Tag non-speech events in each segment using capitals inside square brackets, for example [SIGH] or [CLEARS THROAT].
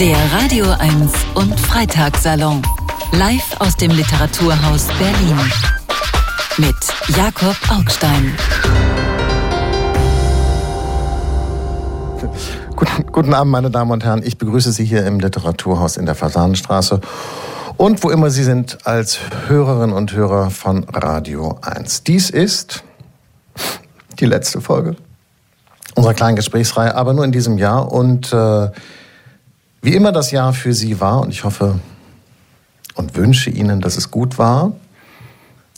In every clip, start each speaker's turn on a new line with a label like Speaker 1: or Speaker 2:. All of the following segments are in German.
Speaker 1: Der Radio 1 und Freitagssalon. Live aus dem Literaturhaus Berlin. Mit Jakob Augstein.
Speaker 2: Guten, guten Abend, meine Damen und Herren. Ich begrüße Sie hier im Literaturhaus in der Fasanenstraße und wo immer Sie sind als Hörerinnen und Hörer von Radio 1. Dies ist die letzte Folge unserer kleinen Gesprächsreihe, aber nur in diesem Jahr und äh, wie immer das Jahr für Sie war und ich hoffe und wünsche Ihnen, dass es gut war.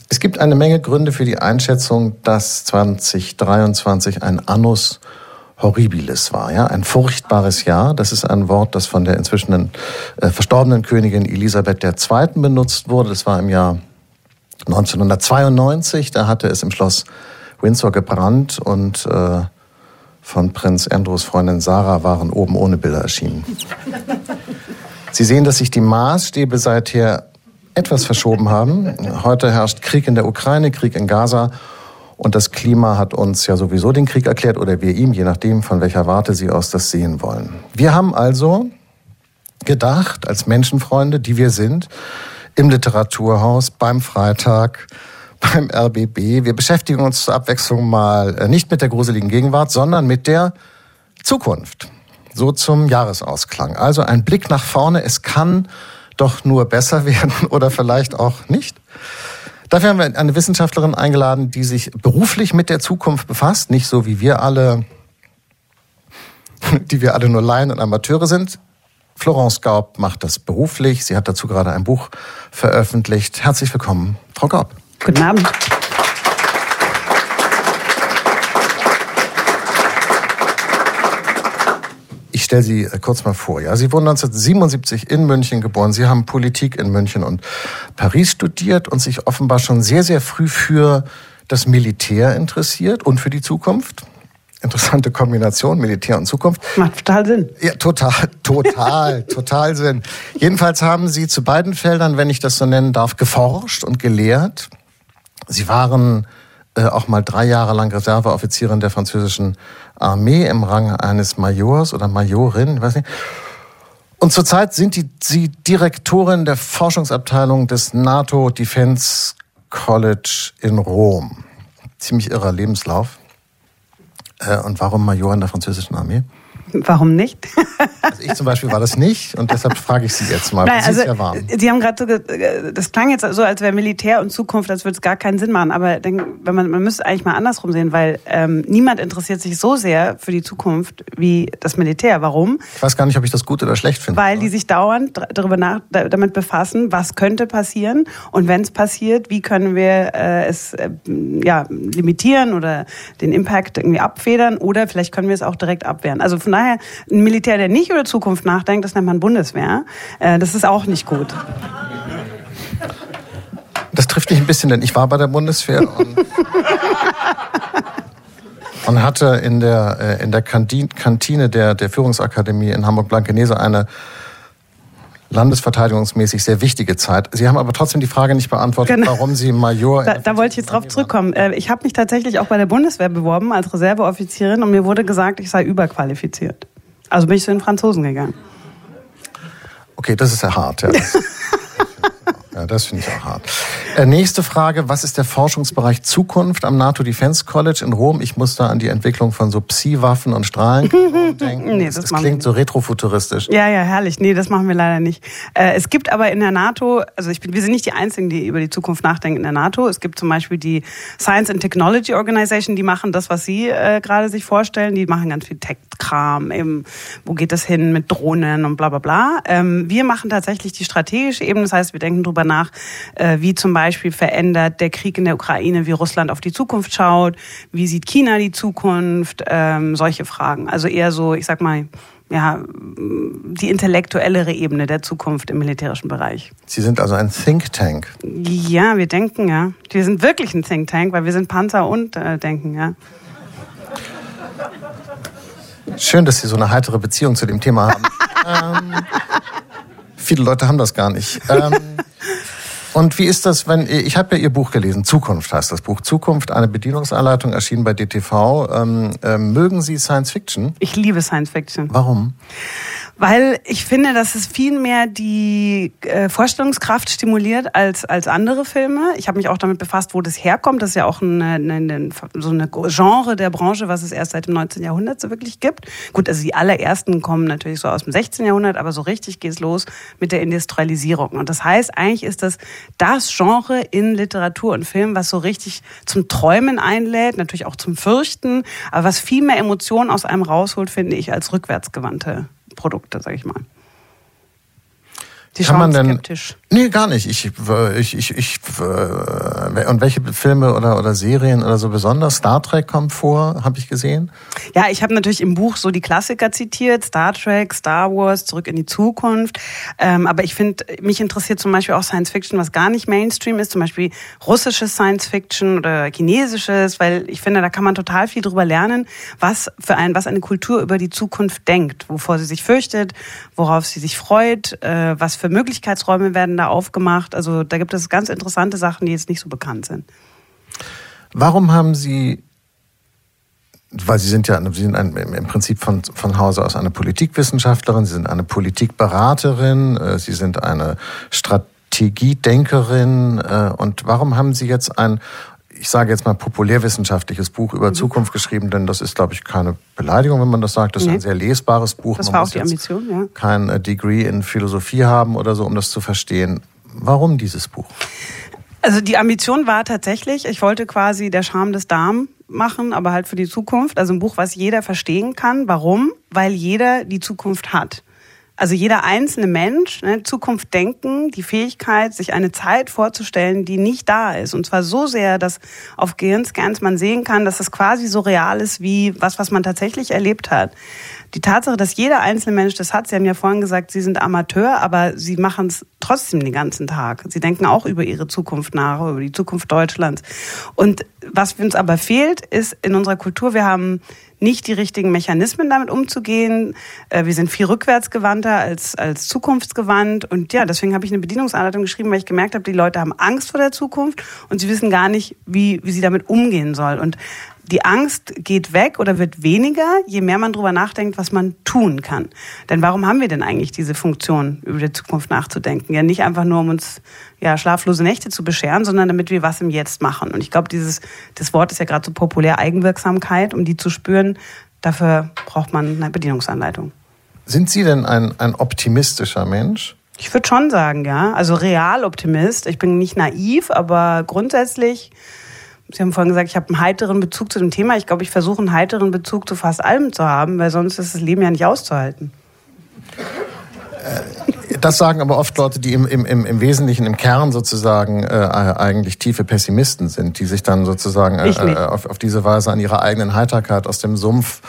Speaker 2: Es gibt eine Menge Gründe für die Einschätzung, dass 2023 ein Annus horribilis war, ja, ein furchtbares Jahr. Das ist ein Wort, das von der inzwischen äh, verstorbenen Königin Elisabeth II. benutzt wurde. Das war im Jahr 1992. Da hatte es im Schloss Windsor gebrannt und äh, von Prinz Andrews Freundin Sarah waren oben ohne Bilder erschienen. Sie sehen, dass sich die Maßstäbe seither etwas verschoben haben. Heute herrscht Krieg in der Ukraine, Krieg in Gaza und das Klima hat uns ja sowieso den Krieg erklärt oder wir ihm, je nachdem, von welcher Warte Sie aus das sehen wollen. Wir haben also gedacht, als Menschenfreunde, die wir sind, im Literaturhaus, beim Freitag, beim RBB. Wir beschäftigen uns zur Abwechslung mal äh, nicht mit der gruseligen Gegenwart, sondern mit der Zukunft. So zum Jahresausklang. Also ein Blick nach vorne. Es kann doch nur besser [LAUGHS] werden oder vielleicht auch nicht. Dafür haben wir eine Wissenschaftlerin eingeladen, die sich beruflich mit der Zukunft befasst, nicht so wie wir alle, [LAUGHS] die wir alle nur Laien und Amateure sind. Florence Gaub macht das beruflich. Sie hat dazu gerade ein Buch veröffentlicht. Herzlich willkommen, Frau Gaub.
Speaker 3: Guten Abend.
Speaker 2: Ich stelle Sie äh, kurz mal vor. Ja, Sie wurden 1977 in München geboren. Sie haben Politik in München und Paris studiert und sich offenbar schon sehr, sehr früh für das Militär interessiert und für die Zukunft. Interessante Kombination, Militär und Zukunft.
Speaker 3: Macht total Sinn.
Speaker 2: Ja, total, total, [LAUGHS] total Sinn. Jedenfalls haben Sie zu beiden Feldern, wenn ich das so nennen darf, geforscht und gelehrt. Sie waren äh, auch mal drei Jahre lang Reserveoffizierin der französischen Armee im Rang eines Majors oder Majorin, weiß nicht. Und zurzeit sind die, Sie Direktorin der Forschungsabteilung des NATO Defense College in Rom. Ziemlich irrer Lebenslauf. Äh, und warum Major in der französischen Armee?
Speaker 3: Warum nicht?
Speaker 2: also ich zum Beispiel war das nicht und deshalb frage ich Sie jetzt mal.
Speaker 3: Nein, also, ja. Sie haben gerade so, das klang jetzt so, als wäre Militär und Zukunft, als würde es gar keinen Sinn machen. Aber denk, wenn man, man müsste eigentlich mal andersrum sehen, weil ähm, niemand interessiert sich so sehr für die Zukunft wie das Militär. Warum?
Speaker 2: Ich weiß gar nicht, ob ich das gut oder schlecht finde.
Speaker 3: Weil die sich dauernd darüber nach, damit befassen, was könnte passieren und wenn es passiert, wie können wir äh, es äh, ja, limitieren oder den Impact irgendwie abfedern oder vielleicht können wir es auch direkt abwehren. Also von daher, ein Militär, der nicht über Zukunft nachdenkt, das nennt man Bundeswehr. Äh, das ist auch nicht gut.
Speaker 2: Das trifft mich ein bisschen, denn ich war bei der Bundeswehr und, [LAUGHS] und hatte in der, äh, in der Kantine der, der Führungsakademie in Hamburg-Blankenese eine landesverteidigungsmäßig sehr wichtige Zeit. Sie haben aber trotzdem die Frage nicht beantwortet, genau. warum Sie Major.
Speaker 3: Da, da wollte ich jetzt drauf zurückkommen. Äh, ich habe mich tatsächlich auch bei der Bundeswehr beworben als Reserveoffizierin und mir wurde gesagt, ich sei überqualifiziert. Also bin ich zu den Franzosen gegangen.
Speaker 2: Okay, das ist ja hart. Ja. [LAUGHS] Ja, das finde ich auch hart. Äh, nächste Frage. Was ist der Forschungsbereich Zukunft am NATO Defense College in Rom? Ich muss da an die Entwicklung von so Psi-Waffen und Strahlen denken. [LAUGHS] nee, das, das klingt so retrofuturistisch.
Speaker 3: Ja, ja, herrlich. Nee, das machen wir leider nicht. Äh, es gibt aber in der NATO, also ich bin, wir sind nicht die Einzigen, die über die Zukunft nachdenken in der NATO. Es gibt zum Beispiel die Science and Technology Organization, die machen das, was Sie äh, gerade sich vorstellen. Die machen ganz viel Tech-Kram, eben, wo geht das hin mit Drohnen und bla bla bla. Ähm, wir machen tatsächlich die strategische Ebene, das heißt, wir denken drüber nach, äh, wie zum Beispiel verändert der Krieg in der Ukraine, wie Russland auf die Zukunft schaut, wie sieht China die Zukunft, ähm, solche Fragen. Also eher so, ich sag mal, ja, die intellektuellere Ebene der Zukunft im militärischen Bereich.
Speaker 2: Sie sind also ein Think Tank.
Speaker 3: Ja, wir denken, ja. Wir sind wirklich ein Think Tank, weil wir sind Panzer und äh, denken, ja.
Speaker 2: Schön, dass Sie so eine heitere Beziehung zu dem Thema haben. [LAUGHS] ähm, viele Leute haben das gar nicht. Ähm, [LAUGHS] und wie ist das, wenn ich habe ja Ihr Buch gelesen, Zukunft heißt das Buch. Zukunft, eine Bedienungsanleitung, erschienen bei DTV. Ähm, äh, mögen Sie Science Fiction?
Speaker 3: Ich liebe Science Fiction.
Speaker 2: Warum?
Speaker 3: Weil ich finde, dass es viel mehr die äh, Vorstellungskraft stimuliert als, als andere Filme. Ich habe mich auch damit befasst, wo das herkommt. Das ist ja auch eine, eine, so eine Genre der Branche, was es erst seit dem 19. Jahrhundert so wirklich gibt. Gut, also die allerersten kommen natürlich so aus dem 16. Jahrhundert, aber so richtig geht es los mit der Industrialisierung. Und das heißt, eigentlich ist das das Genre in Literatur und Film, was so richtig zum Träumen einlädt, natürlich auch zum Fürchten, aber was viel mehr Emotionen aus einem rausholt, finde ich, als rückwärtsgewandte Produkte, sag ich mal.
Speaker 2: Die Kann man denn, skeptisch. Nee, gar nicht. Ich, ich, ich, ich, äh, und welche Filme oder, oder Serien oder so besonders? Star Trek kommt vor, habe ich gesehen.
Speaker 3: Ja, ich habe natürlich im Buch so die Klassiker zitiert, Star Trek, Star Wars, Zurück in die Zukunft. Ähm, aber ich finde, mich interessiert zum Beispiel auch Science Fiction, was gar nicht Mainstream ist, zum Beispiel russisches Science Fiction oder chinesisches, weil ich finde, da kann man total viel drüber lernen, was für ein, was eine Kultur über die Zukunft denkt, wovor sie sich fürchtet, worauf sie sich freut, äh, was für Möglichkeitsräume werden da aufgemacht. Also da gibt es ganz interessante Sachen, die jetzt nicht so bekannt sind.
Speaker 2: Warum haben Sie weil Sie sind ja Sie sind ein, im Prinzip von, von Hause aus eine Politikwissenschaftlerin, Sie sind eine Politikberaterin, äh, Sie sind eine Strategiedenkerin. Äh, und warum haben Sie jetzt ein ich sage jetzt mal, populärwissenschaftliches Buch über mhm. Zukunft geschrieben, denn das ist, glaube ich, keine Beleidigung, wenn man das sagt. Das nee. ist ein sehr lesbares Buch.
Speaker 3: Das man war auch die Ambition, ja.
Speaker 2: Kein äh, Degree in Philosophie haben oder so, um das zu verstehen. Warum dieses Buch?
Speaker 3: Also die Ambition war tatsächlich, ich wollte quasi der Charme des Darm machen, aber halt für die Zukunft. Also ein Buch, was jeder verstehen kann. Warum? Weil jeder die Zukunft hat. Also jeder einzelne Mensch, ne, Zukunft denken, die Fähigkeit, sich eine Zeit vorzustellen, die nicht da ist. Und zwar so sehr, dass auf Gehirnscans man sehen kann, dass es quasi so real ist wie was, was man tatsächlich erlebt hat. Die Tatsache, dass jeder einzelne Mensch das hat, Sie haben ja vorhin gesagt, Sie sind Amateur, aber Sie machen es trotzdem den ganzen Tag. Sie denken auch über Ihre Zukunft nach, über die Zukunft Deutschlands. Und was uns aber fehlt, ist in unserer Kultur, wir haben nicht die richtigen Mechanismen damit umzugehen. Äh, wir sind viel rückwärtsgewandter als, als zukunftsgewandt. Und ja, deswegen habe ich eine Bedienungsanleitung geschrieben, weil ich gemerkt habe, die Leute haben Angst vor der Zukunft und sie wissen gar nicht, wie, wie sie damit umgehen soll. Und die Angst geht weg oder wird weniger, je mehr man darüber nachdenkt, was man tun kann. Denn warum haben wir denn eigentlich diese Funktion, über die Zukunft nachzudenken? Ja, nicht einfach nur, um uns ja, schlaflose Nächte zu bescheren, sondern damit wir was im Jetzt machen. Und ich glaube, dieses das Wort ist ja gerade so populär, Eigenwirksamkeit, um die zu spüren. Dafür braucht man eine Bedienungsanleitung.
Speaker 2: Sind Sie denn ein, ein optimistischer Mensch?
Speaker 3: Ich würde schon sagen, ja. Also real Optimist. Ich bin nicht naiv, aber grundsätzlich Sie haben vorhin gesagt, ich habe einen heiteren Bezug zu dem Thema. Ich glaube, ich versuche einen heiteren Bezug zu fast allem zu haben, weil sonst ist das Leben ja nicht auszuhalten.
Speaker 2: Äh, das sagen aber oft Leute, die im, im, im Wesentlichen, im Kern sozusagen äh, eigentlich tiefe Pessimisten sind, die sich dann sozusagen äh, äh, auf, auf diese Weise an ihrer eigenen Heiterkeit aus dem Sumpf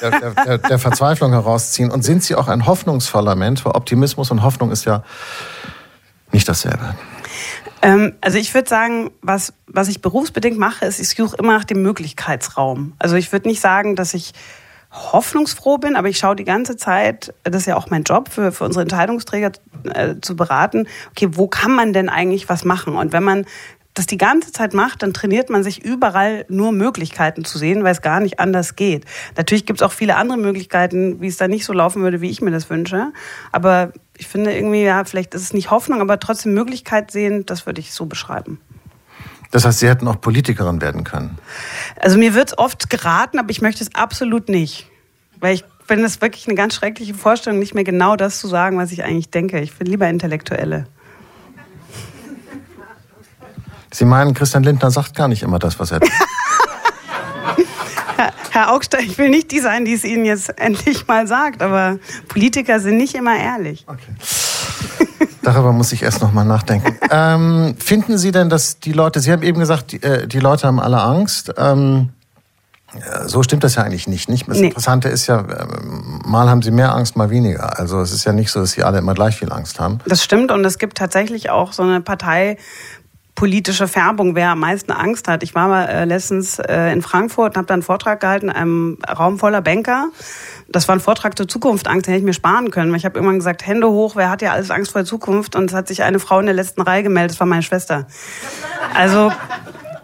Speaker 2: der, der, der Verzweiflung herausziehen. Und sind sie auch ein hoffnungsvoller Mensch? Weil Optimismus und Hoffnung ist ja nicht dasselbe.
Speaker 3: Ähm, also ich würde sagen, was, was ich berufsbedingt mache, ist, ich suche immer nach dem Möglichkeitsraum. Also ich würde nicht sagen, dass ich hoffnungsfroh bin, aber ich schaue die ganze Zeit, das ist ja auch mein Job für, für unsere Entscheidungsträger äh, zu beraten, okay, wo kann man denn eigentlich was machen? Und wenn man das die ganze Zeit macht, dann trainiert man sich überall nur Möglichkeiten zu sehen, weil es gar nicht anders geht. Natürlich gibt es auch viele andere Möglichkeiten, wie es da nicht so laufen würde, wie ich mir das wünsche. Aber ich finde irgendwie, ja, vielleicht ist es nicht Hoffnung, aber trotzdem Möglichkeit sehen, das würde ich so beschreiben.
Speaker 2: Das heißt, Sie hätten auch Politikerin werden können?
Speaker 3: Also mir wird es oft geraten, aber ich möchte es absolut nicht. Weil ich finde es wirklich eine ganz schreckliche Vorstellung, nicht mehr genau das zu sagen, was ich eigentlich denke. Ich bin lieber Intellektuelle.
Speaker 2: Sie meinen, Christian Lindner sagt gar nicht immer das, was er denkt. [LAUGHS]
Speaker 3: Herr Augstein, ich will nicht die sein, die es Ihnen jetzt endlich mal sagt, aber Politiker sind nicht immer ehrlich.
Speaker 2: Okay. Darüber muss ich erst noch mal nachdenken. ähm, finden Sie denn, dass die Leute, Sie haben eben gesagt, die, äh, die Leute haben alle Angst. Ähm, so stimmt das ja eigentlich nicht. nicht? Das nee. Interessante ist ja, ähm, mal haben sie mehr Angst, mal weniger. Also es ist ja nicht so, dass sie alle immer gleich viel Angst haben.
Speaker 3: Das stimmt und es gibt tatsächlich auch so eine Partei, politische Färbung, wer am meisten Angst hat. Ich war mal äh, letztens äh, in Frankfurt und habe da einen Vortrag gehalten in einem Raum voller Banker. Das war ein Vortrag zur Zukunft, Angst, den hätte ich mir sparen können. Weil ich habe irgendwann gesagt, Hände hoch, wer hat ja alles Angst vor der Zukunft? Und es hat sich eine Frau in der letzten Reihe gemeldet, das war meine Schwester. Also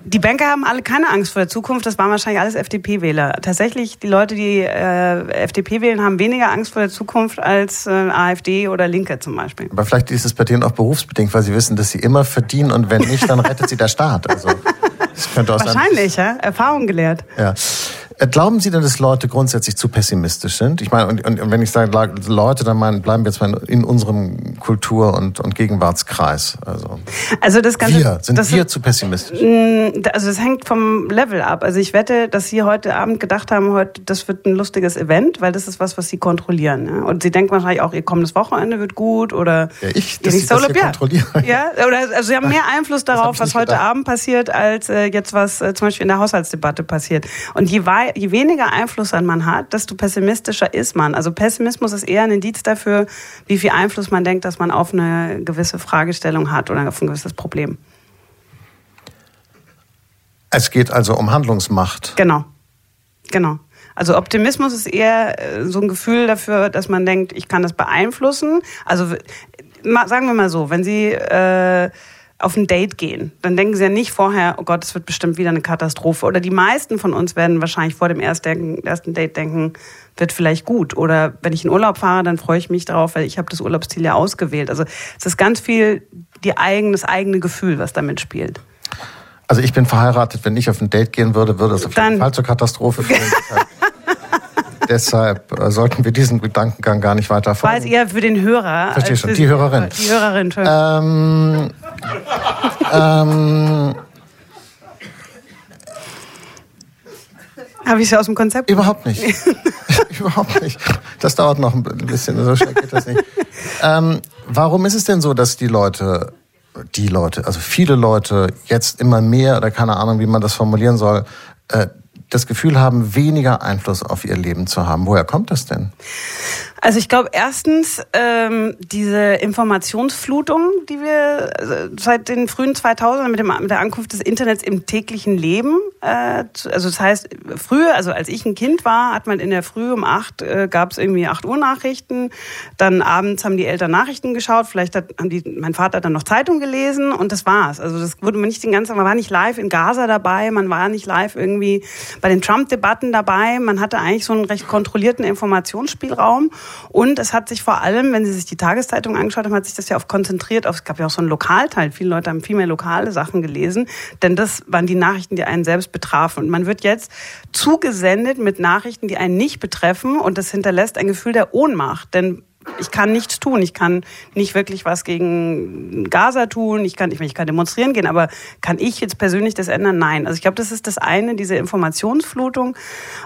Speaker 3: Die Banker haben alle keine Angst vor der Zukunft. Das waren wahrscheinlich alles FDP-Wähler. Tatsächlich, die Leute, die äh, FDP wählen, haben weniger Angst vor der Zukunft als äh, AfD oder Linke zum Beispiel.
Speaker 2: Aber vielleicht ist es bei denen auch berufsbedingt, weil sie wissen, dass sie immer verdienen und wenn nicht, dann [LAUGHS] rettet sie der Staat. Also,
Speaker 3: das könnte auch Wahrscheinlich, sein. ja. Erfahrung gelehrt.
Speaker 2: Ja. Glauben Sie denn, dass Leute grundsätzlich zu pessimistisch sind? Ich meine, und, und wenn ich sage Leute, dann meinen, bleiben wir jetzt mal in unserem Kultur- und, und Gegenwartskreis. Also,
Speaker 3: also das Ganze,
Speaker 2: wir, sind das wir zu pessimistisch?
Speaker 3: Also das hängt vom Level ab. Also ich wette, dass Sie heute Abend gedacht haben, heute, das wird ein lustiges Event, weil das ist was, was Sie kontrollieren. Ja? Und Sie denken wahrscheinlich auch, Ihr kommendes Wochenende wird gut oder
Speaker 2: ja, ich, dass Sie das hier kontrollieren.
Speaker 3: Ja, oder also Sie haben mehr [LAUGHS] Einfluss darauf, was heute Abend passiert, als äh, jetzt was äh, zum Beispiel in der Haushaltsdebatte passiert. Und je weit je weniger Einfluss man hat, desto pessimistischer ist man. Also Pessimismus ist eher ein Indiz dafür, wie viel Einfluss man denkt, dass man auf eine gewisse Fragestellung hat oder auf ein gewisses Problem.
Speaker 2: Es geht also um Handlungsmacht.
Speaker 3: Genau. Genau. Also Optimismus ist eher äh, so ein Gefühl dafür, dass man denkt, ich kann das beeinflussen. Also sagen wir mal so, wenn Sie äh, auf ein Date gehen, dann denken sie ja nicht vorher, oh Gott, es wird bestimmt wieder eine Katastrophe. Oder die meisten von uns werden wahrscheinlich vor dem ersten Date denken, wird vielleicht gut. Oder wenn ich in Urlaub fahre, dann freue ich mich darauf, weil ich habe das Urlaubsziel ja ausgewählt. Also es ist ganz viel die eigen, das eigene Gefühl, was damit spielt.
Speaker 2: Also ich bin verheiratet, wenn ich auf ein Date gehen würde, würde es auf jeden Fall zur Katastrophe führen. [LAUGHS] Deshalb äh, sollten wir diesen Gedankengang gar nicht weiter
Speaker 3: folgen. War es eher für den Hörer.
Speaker 2: Verstehe schon, die Hörerin.
Speaker 3: Die Hörerin,
Speaker 2: ähm, ähm,
Speaker 3: Habe ich sie aus dem Konzept?
Speaker 2: Überhaupt nicht. [LAUGHS] Überhaupt nicht. Das dauert noch ein bisschen, so schnell geht das nicht. Ähm, warum ist es denn so, dass die Leute, die Leute, also viele Leute jetzt immer mehr, oder keine Ahnung, wie man das formulieren soll, äh, das Gefühl haben, weniger Einfluss auf ihr Leben zu haben. Woher kommt das denn?
Speaker 3: Also ich glaube erstens ähm, diese Informationsflutung, die wir also seit den frühen 2000ern mit, dem, mit der Ankunft des Internets im täglichen Leben, äh, also das heißt früher, also als ich ein Kind war, hat man in der Früh um acht äh, gab es irgendwie acht Uhr Nachrichten, dann abends haben die Eltern Nachrichten geschaut, vielleicht hat haben die, mein Vater dann noch Zeitung gelesen und das war's. Also das wurde man nicht den ganzen, man war nicht live in Gaza dabei, man war nicht live irgendwie bei den Trump-Debatten dabei, man hatte eigentlich so einen recht kontrollierten Informationsspielraum. Und es hat sich vor allem, wenn Sie sich die Tageszeitung angeschaut haben, hat sich das ja auf konzentriert. Auf, es gab ja auch so einen Lokalteil. Viele Leute haben viel mehr lokale Sachen gelesen, denn das waren die Nachrichten, die einen selbst betrafen. Und man wird jetzt zugesendet mit Nachrichten, die einen nicht betreffen. Und das hinterlässt ein Gefühl der Ohnmacht. Denn ich kann nichts tun. Ich kann nicht wirklich was gegen Gaza tun. Ich kann, ich kann demonstrieren gehen, aber kann ich jetzt persönlich das ändern? Nein. Also ich glaube, das ist das eine, diese Informationsflutung. Und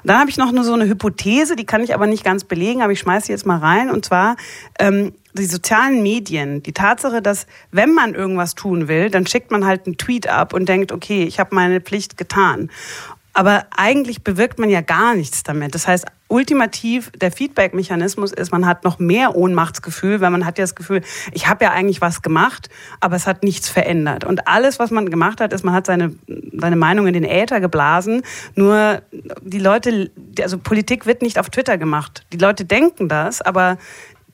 Speaker 3: dann habe ich noch nur so eine Hypothese, die kann ich aber nicht ganz belegen, aber ich schmeiße sie jetzt mal rein. Und zwar ähm, die sozialen Medien, die Tatsache, dass wenn man irgendwas tun will, dann schickt man halt einen Tweet ab und denkt, okay, ich habe meine Pflicht getan. Aber eigentlich bewirkt man ja gar nichts damit. Das heißt, ultimativ der Feedback-Mechanismus ist, man hat noch mehr Ohnmachtsgefühl, weil man hat ja das Gefühl, ich habe ja eigentlich was gemacht, aber es hat nichts verändert. Und alles, was man gemacht hat, ist, man hat seine, seine Meinung in den Äther geblasen. Nur die Leute, also Politik wird nicht auf Twitter gemacht. Die Leute denken das, aber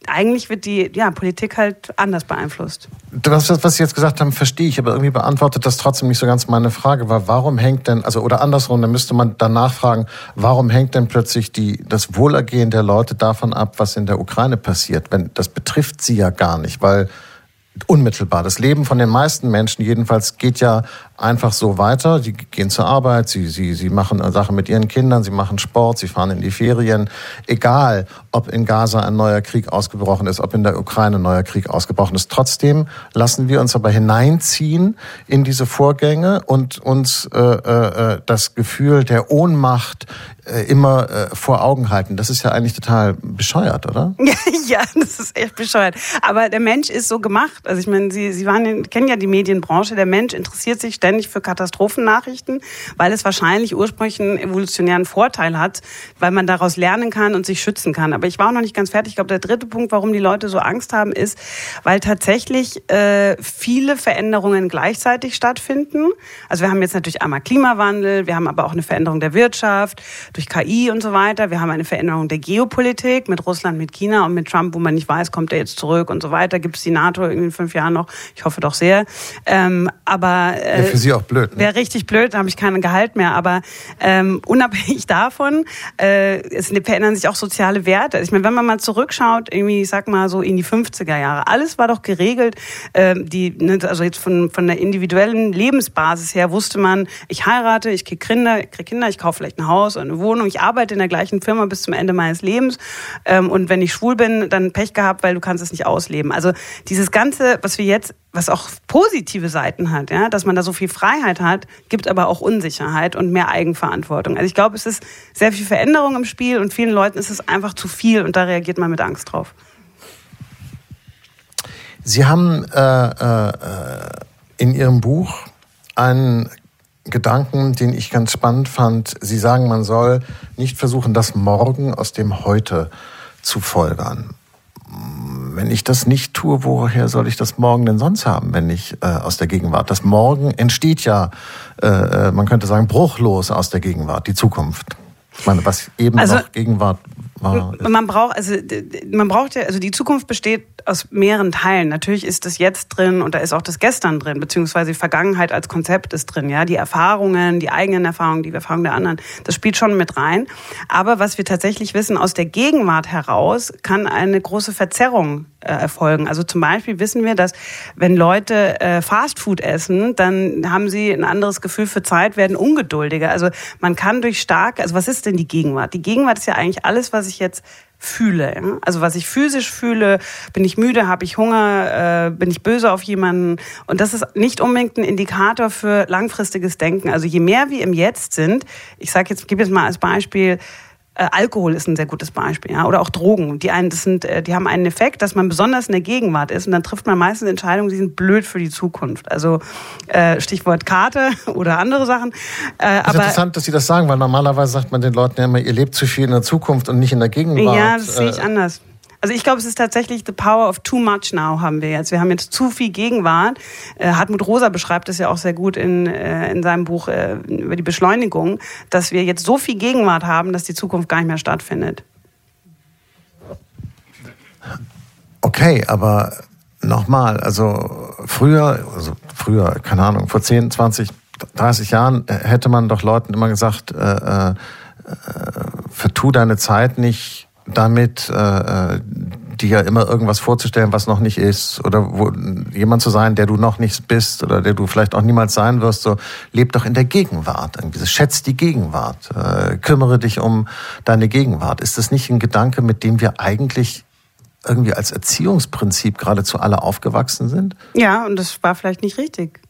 Speaker 3: eigentlich wird die ja, Politik halt anders beeinflusst.
Speaker 2: Das, was Sie jetzt gesagt haben, verstehe ich, aber irgendwie beantwortet das trotzdem nicht so ganz meine Frage, weil warum hängt denn, also oder andersrum, dann müsste man danach fragen, warum hängt denn plötzlich die, das Wohlergehen der Leute davon ab, was in der Ukraine passiert? Wenn, das betrifft sie ja gar nicht, weil unmittelbar. Das Leben von den meisten Menschen jedenfalls geht ja einfach so weiter. Sie gehen zur Arbeit, sie, sie, sie machen Sachen mit ihren Kindern, sie machen Sport, sie fahren in die Ferien. Egal, ob in Gaza ein neuer Krieg ausgebrochen ist, ob in der Ukraine ein neuer Krieg ausgebrochen ist. Trotzdem lassen wir uns aber hineinziehen in diese Vorgänge und uns äh, äh, das Gefühl der Ohnmacht äh, immer äh, vor Augen halten. Das ist ja eigentlich total bescheuert, oder? [LAUGHS]
Speaker 3: ja, das ist echt bescheuert. Aber der Mensch ist so gemacht. Also ich meine, Sie, Sie waren, kennen ja die Medienbranche. Der Mensch interessiert sich ständig für Katastrophennachrichten, weil es wahrscheinlich ursprünglich einen evolutionären Vorteil hat, weil man daraus lernen kann und sich schützen kann. Aber ich war auch noch nicht ganz fertig. Ich glaube, der dritte Punkt, warum die Leute so Angst haben, ist, weil tatsächlich äh, viele Veränderungen gleichzeitig stattfinden. Also wir haben jetzt natürlich einmal Klimawandel, wir haben aber auch eine Veränderung der Wirtschaft durch KI und so weiter. Wir haben eine Veränderung der Geopolitik mit Russland, mit China und mit Trump, wo man nicht weiß, kommt er jetzt zurück und so weiter. Gibt es die NATO in fünf Jahren noch? Ich hoffe doch sehr. Ähm, aber
Speaker 2: äh, für Sie auch blöd.
Speaker 3: Ne? Wäre richtig blöd, da habe ich keinen Gehalt mehr. Aber ähm, unabhängig davon, äh, es verändern sich auch soziale Werte. Ich meine, wenn man mal zurückschaut, irgendwie, ich sag mal so in die 50er Jahre, alles war doch geregelt. Äh, die, ne, also jetzt von, von der individuellen Lebensbasis her wusste man, ich heirate, ich kriege Kinder, ich krieg Kinder, ich kaufe vielleicht ein Haus oder eine Wohnung, ich arbeite in der gleichen Firma bis zum Ende meines Lebens. Ähm, und wenn ich schwul bin, dann Pech gehabt, weil du kannst es nicht ausleben. Also dieses Ganze, was wir jetzt was auch positive Seiten hat, ja, dass man da so viel Freiheit hat, gibt aber auch Unsicherheit und mehr Eigenverantwortung. Also ich glaube, es ist sehr viel Veränderung im Spiel und vielen Leuten ist es einfach zu viel und da reagiert man mit Angst drauf.
Speaker 2: Sie haben äh, äh, in Ihrem Buch einen Gedanken, den ich ganz spannend fand. Sie sagen, man soll nicht versuchen, das Morgen aus dem Heute zu folgern wenn ich das nicht tue, woher soll ich das morgen denn sonst haben, wenn nicht äh, aus der Gegenwart? Das Morgen entsteht ja, äh, äh man könnte sagen, bruchlos aus der Gegenwart, die Zukunft. Ich meine, was eben also, noch Gegenwart war.
Speaker 3: Man braucht, also man braucht ja, also die Zukunft besteht aus mehreren Teilen. Natürlich ist das Jetzt drin und da ist auch das Gestern drin, beziehungsweise die Vergangenheit als Konzept ist drin, ja, die Erfahrungen, die eigenen Erfahrungen, die Erfahrungen der anderen, das spielt schon mit rein. Aber was wir tatsächlich wissen, aus der Gegenwart heraus kann eine große Verzerrung äh, erfolgen. Also zum Beispiel wissen wir, dass wenn Leute äh, Fastfood essen, dann haben sie ein anderes Gefühl für Zeit, werden ungeduldiger. Also man kann durch starke, also was ist denn die Gegenwart? Die Gegenwart ist ja eigentlich alles, was ich jetzt fühle. Also was ich physisch fühle, bin ich müde, habe ich Hunger, äh, bin ich böse auf jemanden. Und das ist nicht unbedingt ein Indikator für langfristiges Denken. Also je mehr wir im Jetzt sind, ich sage jetzt, gebe jetzt mal als Beispiel, äh, Alkohol ist ein sehr gutes Beispiel, ja, oder auch Drogen. Die einen, das sind, äh, die haben einen Effekt, dass man besonders in der Gegenwart ist und dann trifft man meistens Entscheidungen, die sind blöd für die Zukunft. Also äh, Stichwort Karte [LAUGHS] oder andere Sachen.
Speaker 2: Äh, das ist interessant, dass Sie das sagen, weil normalerweise sagt man den Leuten ja immer, ihr lebt zu viel in der Zukunft und nicht in der Gegenwart.
Speaker 3: Ja, das sehe ich äh, anders. Also ich glaube, es ist tatsächlich the power of too much now haben wir jetzt. Wir haben jetzt zu viel Gegenwart. Äh, Hartmut Rosa beschreibt es ja auch sehr gut in, äh, in seinem Buch äh, über die Beschleunigung, dass wir jetzt so viel Gegenwart haben, dass die Zukunft gar nicht mehr stattfindet.
Speaker 2: Okay, aber nochmal, also früher, also früher, keine Ahnung, vor 10, 20, 30 Jahren hätte man doch Leuten immer gesagt, vertu deine Zeit nicht damit, äh, äh, dir immer irgendwas vorzustellen, was noch nicht ist, oder wo, jemand zu sein, der du noch nicht bist oder der du vielleicht auch niemals sein wirst, so leb doch in der Gegenwart. Irgendwie. Schätz die Gegenwart, äh, kümmere dich um deine Gegenwart. Ist das nicht ein Gedanke, mit dem wir eigentlich irgendwie als Erziehungsprinzip geradezu alle aufgewachsen sind?
Speaker 3: Ja, und das war vielleicht nicht richtig.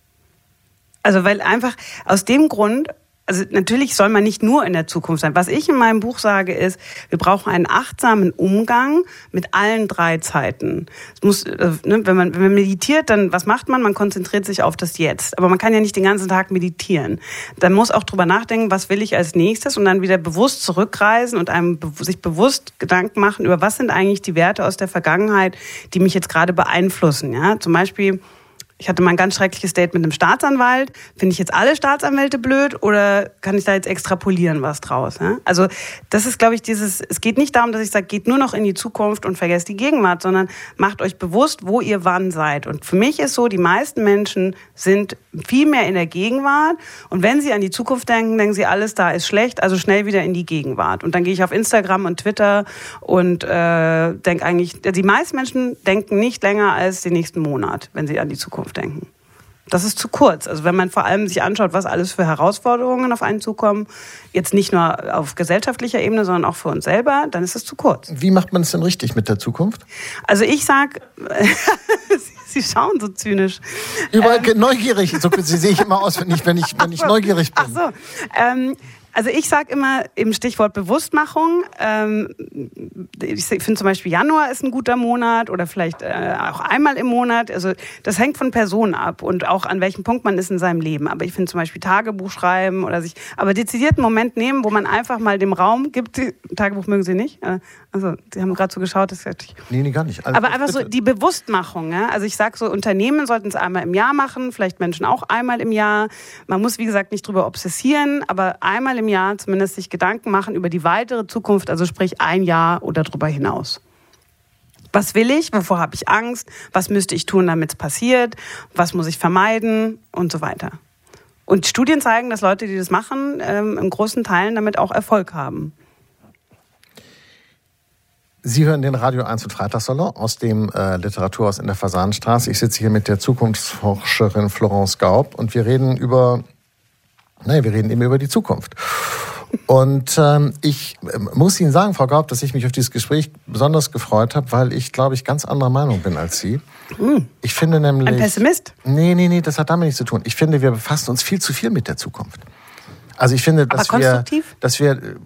Speaker 3: Also weil einfach aus dem Grund, also natürlich soll man nicht nur in der Zukunft sein. Was ich in meinem Buch sage ist, wir brauchen einen achtsamen Umgang mit allen drei Zeiten. Es muss, äh, ne, wenn, man, wenn man meditiert, dann was macht man? Man konzentriert sich auf das Jetzt. Aber man kann ja nicht den ganzen Tag meditieren. Dann muss auch drüber nachdenken, was will ich als nächstes und dann wieder bewusst zurückreisen und einem sich bewusst Gedanken machen über was sind eigentlich die Werte aus der Vergangenheit, die mich jetzt gerade beeinflussen. Ja, zum Beispiel ich hatte mal ein ganz schreckliches Date mit einem Staatsanwalt. Finde ich jetzt alle Staatsanwälte blöd oder kann ich da jetzt extrapolieren was draus? Ne? Also das ist, glaube ich, dieses, es geht nicht darum, dass ich sage, geht nur noch in die Zukunft und vergesst die Gegenwart, sondern macht euch bewusst, wo ihr wann seid. Und für mich ist so, die meisten Menschen sind viel mehr in der Gegenwart und wenn sie an die Zukunft denken, denken sie, alles da ist schlecht, also schnell wieder in die Gegenwart. Und dann gehe ich auf Instagram und Twitter und äh, denke eigentlich, die meisten Menschen denken nicht länger als den nächsten Monat, wenn sie an die Zukunft Zukunft denken. Das ist zu kurz. Also wenn man vor allem sich anschaut, was alles für Herausforderungen auf einen zukommen, jetzt nicht nur auf gesellschaftlicher Ebene, sondern auch für uns selber, dann ist es zu kurz.
Speaker 2: Wie macht man es denn richtig mit der Zukunft?
Speaker 3: Also ich sag, [LAUGHS] Sie schauen so zynisch.
Speaker 2: Überall ähm, neugierig. So, Sie sehe ich immer aus, wenn ich, wenn ich, wenn ich neugierig bin.
Speaker 3: Ach so. Ähm, also ich sage immer im Stichwort Bewusstmachung, ähm, ich finde zum Beispiel Januar ist ein guter Monat oder vielleicht äh, auch einmal im Monat. Also das hängt von Personen ab und auch an welchem Punkt man ist in seinem Leben. Aber ich finde zum Beispiel Tagebuch schreiben oder sich, aber dezidiert einen Moment nehmen, wo man einfach mal dem Raum gibt. Tagebuch mögen Sie nicht? Äh, also Sie haben gerade so geschaut, das ist
Speaker 2: Nee, nee, gar nicht.
Speaker 3: Also, aber einfach bitte. so die Bewusstmachung. Ja? Also ich sage so, Unternehmen sollten es einmal im Jahr machen, vielleicht Menschen auch einmal im Jahr. Man muss wie gesagt nicht drüber obsessieren, aber einmal im Jahr zumindest sich Gedanken machen über die weitere Zukunft, also sprich ein Jahr oder darüber hinaus. Was will ich? Wovor habe ich Angst? Was müsste ich tun, damit es passiert? Was muss ich vermeiden? Und so weiter. Und Studien zeigen, dass Leute, die das machen, ähm, im großen Teilen damit auch Erfolg haben.
Speaker 2: Sie hören den Radio 1 und Freitagssalon aus dem äh, Literaturhaus in der Fasanenstraße. Ich sitze hier mit der Zukunftsforscherin Florence Gaub und wir reden über, naja, wir reden eben über die Zukunft. Und ähm, ich äh, muss Ihnen sagen, Frau Gaub, dass ich mich auf dieses Gespräch besonders gefreut habe, weil ich, glaube ich, ganz anderer Meinung bin als Sie.
Speaker 3: Mm.
Speaker 2: Ich finde nämlich...
Speaker 3: Ein Pessimist?
Speaker 2: Nee, nee, nee, das hat damit nichts zu tun. Ich finde, wir befassen uns viel zu viel mit der Zukunft. Also ich finde, dass wir, dass wir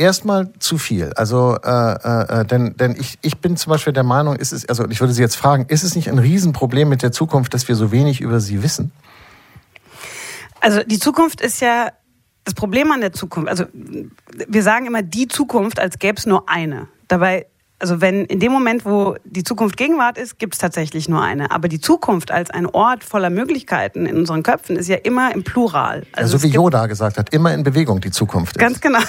Speaker 2: erstmal zu viel. Also, äh, äh, äh, denn, denn ich, ich bin zum Beispiel der Meinung, ist es, also ich würde Sie jetzt fragen, ist es nicht ein Riesenproblem mit der Zukunft, dass wir so wenig über sie wissen?
Speaker 3: Also die Zukunft ist ja das Problem an der Zukunft. Also wir sagen immer die Zukunft, als gäbe es nur eine. Dabei also wenn in dem Moment, wo die Zukunft Gegenwart ist, gibt es tatsächlich nur eine. Aber die Zukunft als ein Ort voller Möglichkeiten in unseren Köpfen ist ja immer im Plural.
Speaker 2: Also ja, so wie Yoda gesagt hat, immer in Bewegung die Zukunft ist.
Speaker 3: Ganz genau.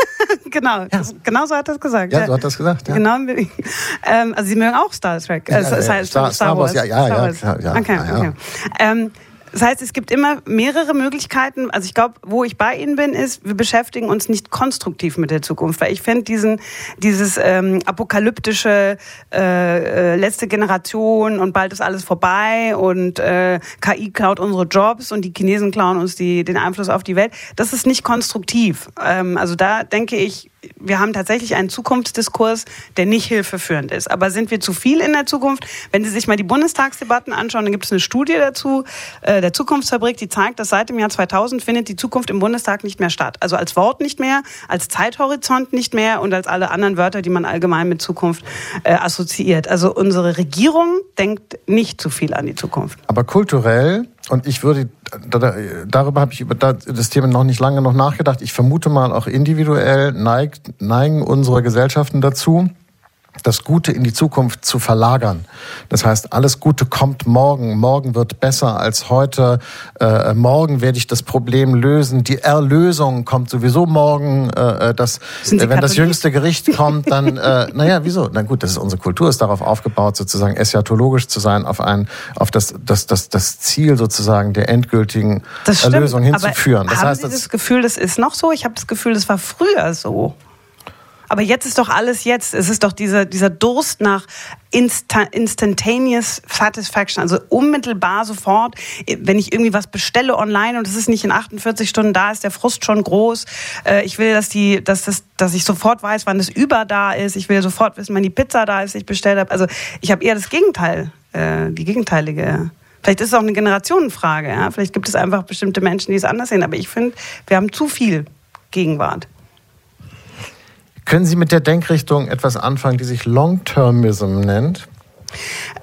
Speaker 3: [LAUGHS] genau. Ja. genau so hat er es gesagt.
Speaker 2: Ja, so hat er es gesagt. Ja.
Speaker 3: Genau. Ähm, also Sie mögen auch Star Trek.
Speaker 2: Ja, äh, ja, Star, Star, Wars. Ja, ja, ja, ja,
Speaker 3: Okay, okay. Ähm, das heißt, es gibt immer mehrere Möglichkeiten. Also ich glaube, wo ich bei Ihnen bin, ist, wir beschäftigen uns nicht konstruktiv mit der Zukunft, weil ich finde diesen dieses ähm, apokalyptische äh, äh, letzte Generation und bald ist alles vorbei und äh, KI klaut unsere Jobs und die Chinesen klauen uns die, den Einfluss auf die Welt. Das ist nicht konstruktiv. Ähm, also da denke ich, wir haben tatsächlich einen Zukunftsdiskurs, der nicht hilfeführend ist. Aber sind wir zu viel in der Zukunft? Wenn Sie sich mal die Bundestagsdebatten anschauen, dann gibt es eine Studie dazu, äh, der Zukunftsfabrik, die zeigt, dass seit dem Jahr 2000 findet die Zukunft im Bundestag nicht mehr statt. Also als Wort nicht mehr, als Zeithorizont nicht mehr und als alle anderen Wörter, die man allgemein mit Zukunft äh, assoziiert. Also unsere Regierung denkt nicht zu viel an die Zukunft.
Speaker 2: Aber kulturell und ich würde, darüber habe ich über das Thema noch nicht lange noch nachgedacht. Ich vermute mal auch individuell neigt, neigen unsere Gesellschaften dazu, das Gute in die Zukunft zu verlagern. Das heißt, alles Gute kommt morgen. Morgen wird besser als heute. Äh, morgen werde ich das Problem lösen. Die Erlösung kommt sowieso morgen. Äh, das, äh, wenn das jüngste Gericht kommt, dann, äh, [LAUGHS] naja, wieso? Na gut, das ist unsere Kultur, ist darauf aufgebaut, sozusagen eschatologisch zu sein, auf ein, auf das, das, das, das Ziel sozusagen der endgültigen Erlösung hinzuführen. Das
Speaker 3: haben heißt, Sie das Gefühl, das ist noch so? Ich habe das Gefühl, das war früher so. Aber jetzt ist doch alles jetzt. Es ist doch dieser, dieser Durst nach Insta instantaneous satisfaction, also unmittelbar sofort. Wenn ich irgendwie was bestelle online und es ist nicht in 48 Stunden da, ist der Frust schon groß. Äh, ich will, dass die, dass das, dass ich sofort weiß, wann es über da ist. Ich will sofort wissen, wann die Pizza da ist, die ich bestellt habe. Also ich habe eher das Gegenteil, äh, die gegenteilige. Vielleicht ist es auch eine Generationenfrage. Ja? Vielleicht gibt es einfach bestimmte Menschen, die es anders sehen. Aber ich finde, wir haben zu viel Gegenwart.
Speaker 2: Können Sie mit der Denkrichtung etwas anfangen, die sich Long-Termism nennt?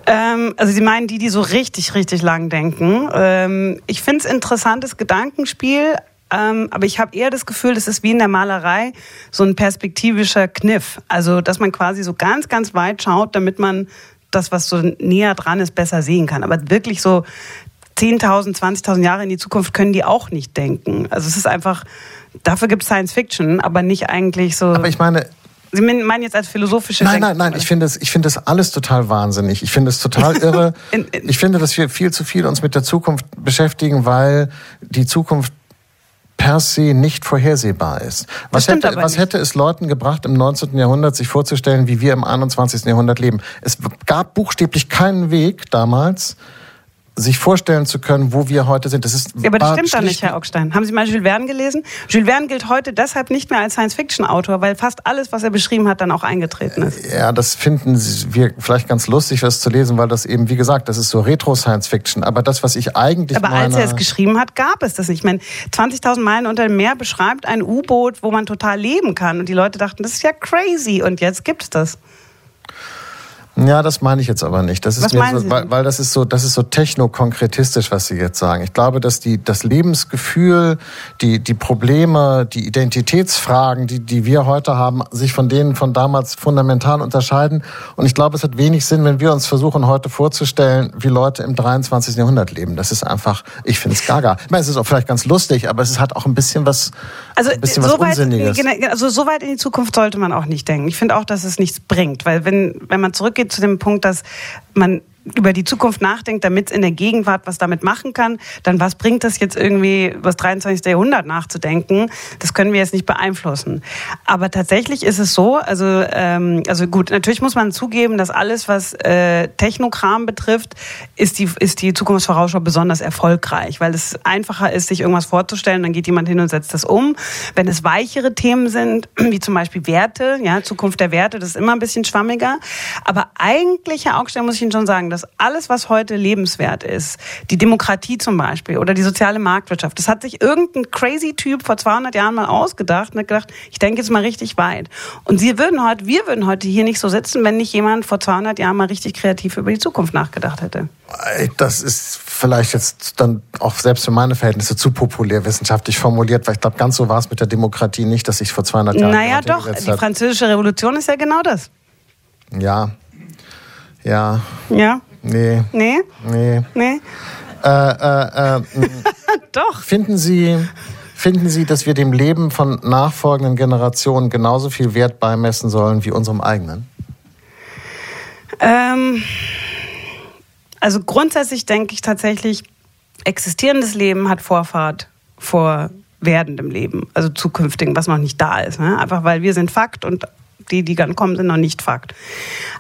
Speaker 3: Ähm, also Sie meinen die, die so richtig, richtig lang denken. Ähm, ich finde es interessantes Gedankenspiel, ähm, aber ich habe eher das Gefühl, das ist wie in der Malerei so ein perspektivischer Kniff. Also, dass man quasi so ganz, ganz weit schaut, damit man das, was so näher dran ist, besser sehen kann. Aber wirklich so 10.000, 20.000 Jahre in die Zukunft können die auch nicht denken. Also es ist einfach, dafür gibt es Science Fiction, aber nicht eigentlich so.
Speaker 2: Aber ich meine,
Speaker 3: Sie meinen jetzt als philosophische
Speaker 2: Nein, nein, nein, ich finde das, ich finde das alles total wahnsinnig. Ich finde es total [LAUGHS] irre. ich finde, dass wir viel zu viel uns mit der Zukunft beschäftigen, weil die Zukunft per se nicht vorhersehbar ist. Was, hätte, was hätte es Leuten gebracht, im 19. Jahrhundert sich vorzustellen, wie wir im 21. Jahrhundert leben? Es gab buchstäblich keinen Weg damals, sich vorstellen zu können, wo wir heute sind.
Speaker 3: Das ist ja, aber das stimmt doch nicht, Herr Augstein. Haben Sie mal Jules Verne gelesen? Jules Verne gilt heute deshalb nicht mehr als Science-Fiction-Autor, weil fast alles, was er beschrieben hat, dann auch eingetreten ist.
Speaker 2: Ja, das finden wir vielleicht ganz lustig, das zu lesen, weil das eben, wie gesagt, das ist so Retro-Science-Fiction. Aber das, was ich eigentlich
Speaker 3: Aber als er es geschrieben hat, gab es das nicht. Ich meine, 20.000 Meilen unter dem Meer beschreibt ein U-Boot, wo man total leben kann. Und die Leute dachten, das ist ja crazy. Und jetzt gibt's das.
Speaker 2: Ja, das meine ich jetzt aber nicht. Das ist
Speaker 3: mir
Speaker 2: so, weil, weil, das ist so, das ist so technokonkretistisch, was Sie jetzt sagen. Ich glaube, dass die, das Lebensgefühl, die, die Probleme, die Identitätsfragen, die, die wir heute haben, sich von denen von damals fundamental unterscheiden. Und ich glaube, es hat wenig Sinn, wenn wir uns versuchen, heute vorzustellen, wie Leute im 23. Jahrhundert leben. Das ist einfach, ich finde es gaga. Ich meine, es ist auch vielleicht ganz lustig, aber es hat auch ein bisschen was,
Speaker 3: also,
Speaker 2: ein bisschen
Speaker 3: so
Speaker 2: was weit, Unsinniges.
Speaker 3: Also, so weit in die Zukunft sollte man auch nicht denken. Ich finde auch, dass es nichts bringt, weil wenn, wenn man zurückgeht, zu dem Punkt, dass man über die Zukunft nachdenkt, damit es in der Gegenwart was damit machen kann, dann was bringt das jetzt irgendwie, das 23. Jahrhundert nachzudenken? Das können wir jetzt nicht beeinflussen. Aber tatsächlich ist es so, also, ähm, also gut, natürlich muss man zugeben, dass alles, was äh, Technokram betrifft, ist die, ist die Zukunftsvorausschau besonders erfolgreich, weil es einfacher ist, sich irgendwas vorzustellen, dann geht jemand hin und setzt das um. Wenn es weichere Themen sind, [CLEARS THROAT] wie zum Beispiel Werte, ja, Zukunft der Werte, das ist immer ein bisschen schwammiger. Aber eigentlich, Herr Augstein, muss ich Ihnen schon sagen, dass alles, was heute lebenswert ist, die Demokratie zum Beispiel oder die soziale Marktwirtschaft, das hat sich irgendein crazy Typ vor 200 Jahren mal ausgedacht und hat gedacht, ich denke jetzt mal richtig weit. Und Sie würden heute, wir würden heute hier nicht so sitzen, wenn nicht jemand vor 200 Jahren mal richtig kreativ über die Zukunft nachgedacht hätte.
Speaker 2: Das ist vielleicht jetzt dann auch selbst für meine Verhältnisse zu populär wissenschaftlich formuliert, weil ich glaube, ganz so war es mit der Demokratie nicht, dass ich vor 200 Jahren.
Speaker 3: Naja, doch, die französische Revolution ist ja genau das.
Speaker 2: Ja. Ja.
Speaker 3: Ja.
Speaker 2: Nee.
Speaker 3: Nee?
Speaker 2: Nee.
Speaker 3: Nee?
Speaker 2: Äh, äh, äh, [LAUGHS]
Speaker 3: Doch.
Speaker 2: Finden Sie, finden Sie, dass wir dem Leben von nachfolgenden Generationen genauso viel Wert beimessen sollen wie unserem eigenen?
Speaker 3: Ähm, also grundsätzlich denke ich tatsächlich, existierendes Leben hat Vorfahrt vor werdendem Leben, also zukünftigen, was noch nicht da ist. Ne? Einfach weil wir sind Fakt und die, die dann kommen, sind noch nicht Fakt.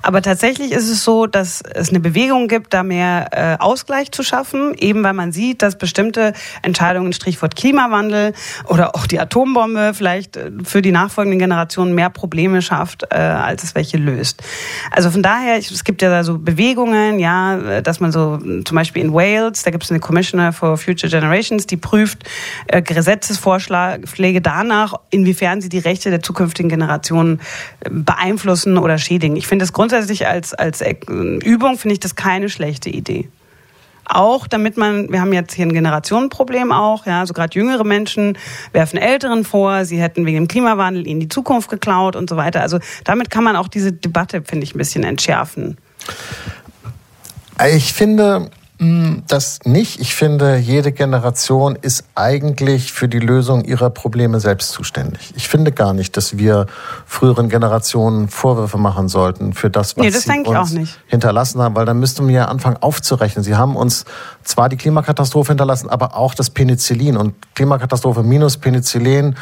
Speaker 3: Aber tatsächlich ist es so, dass es eine Bewegung gibt, da mehr äh, Ausgleich zu schaffen, eben weil man sieht, dass bestimmte Entscheidungen, Strichwort Klimawandel oder auch die Atombombe vielleicht äh, für die nachfolgenden Generationen mehr Probleme schafft, äh, als es welche löst. Also von daher, es gibt ja so Bewegungen, ja, dass man so zum Beispiel in Wales, da gibt es eine Commissioner for Future Generations, die prüft äh, Gesetzesvorschläge danach, inwiefern sie die Rechte der zukünftigen Generationen beeinflussen oder schädigen. Ich finde das grundsätzlich als, als Übung, finde ich das keine schlechte Idee. Auch damit man, wir haben jetzt hier ein Generationenproblem auch, ja, also gerade jüngere Menschen werfen Älteren vor, sie hätten wegen dem Klimawandel ihnen die Zukunft geklaut und so weiter. Also damit kann man auch diese Debatte, finde ich, ein bisschen entschärfen.
Speaker 2: Ich finde, das nicht. Ich finde, jede Generation ist eigentlich für die Lösung ihrer Probleme selbst zuständig. Ich finde gar nicht, dass wir früheren Generationen Vorwürfe machen sollten für das, was
Speaker 3: nee, das
Speaker 2: sie uns hinterlassen haben, weil dann müssten wir ja anfangen aufzurechnen. Sie haben uns zwar die Klimakatastrophe hinterlassen, aber auch das Penicillin und Klimakatastrophe minus Penicillin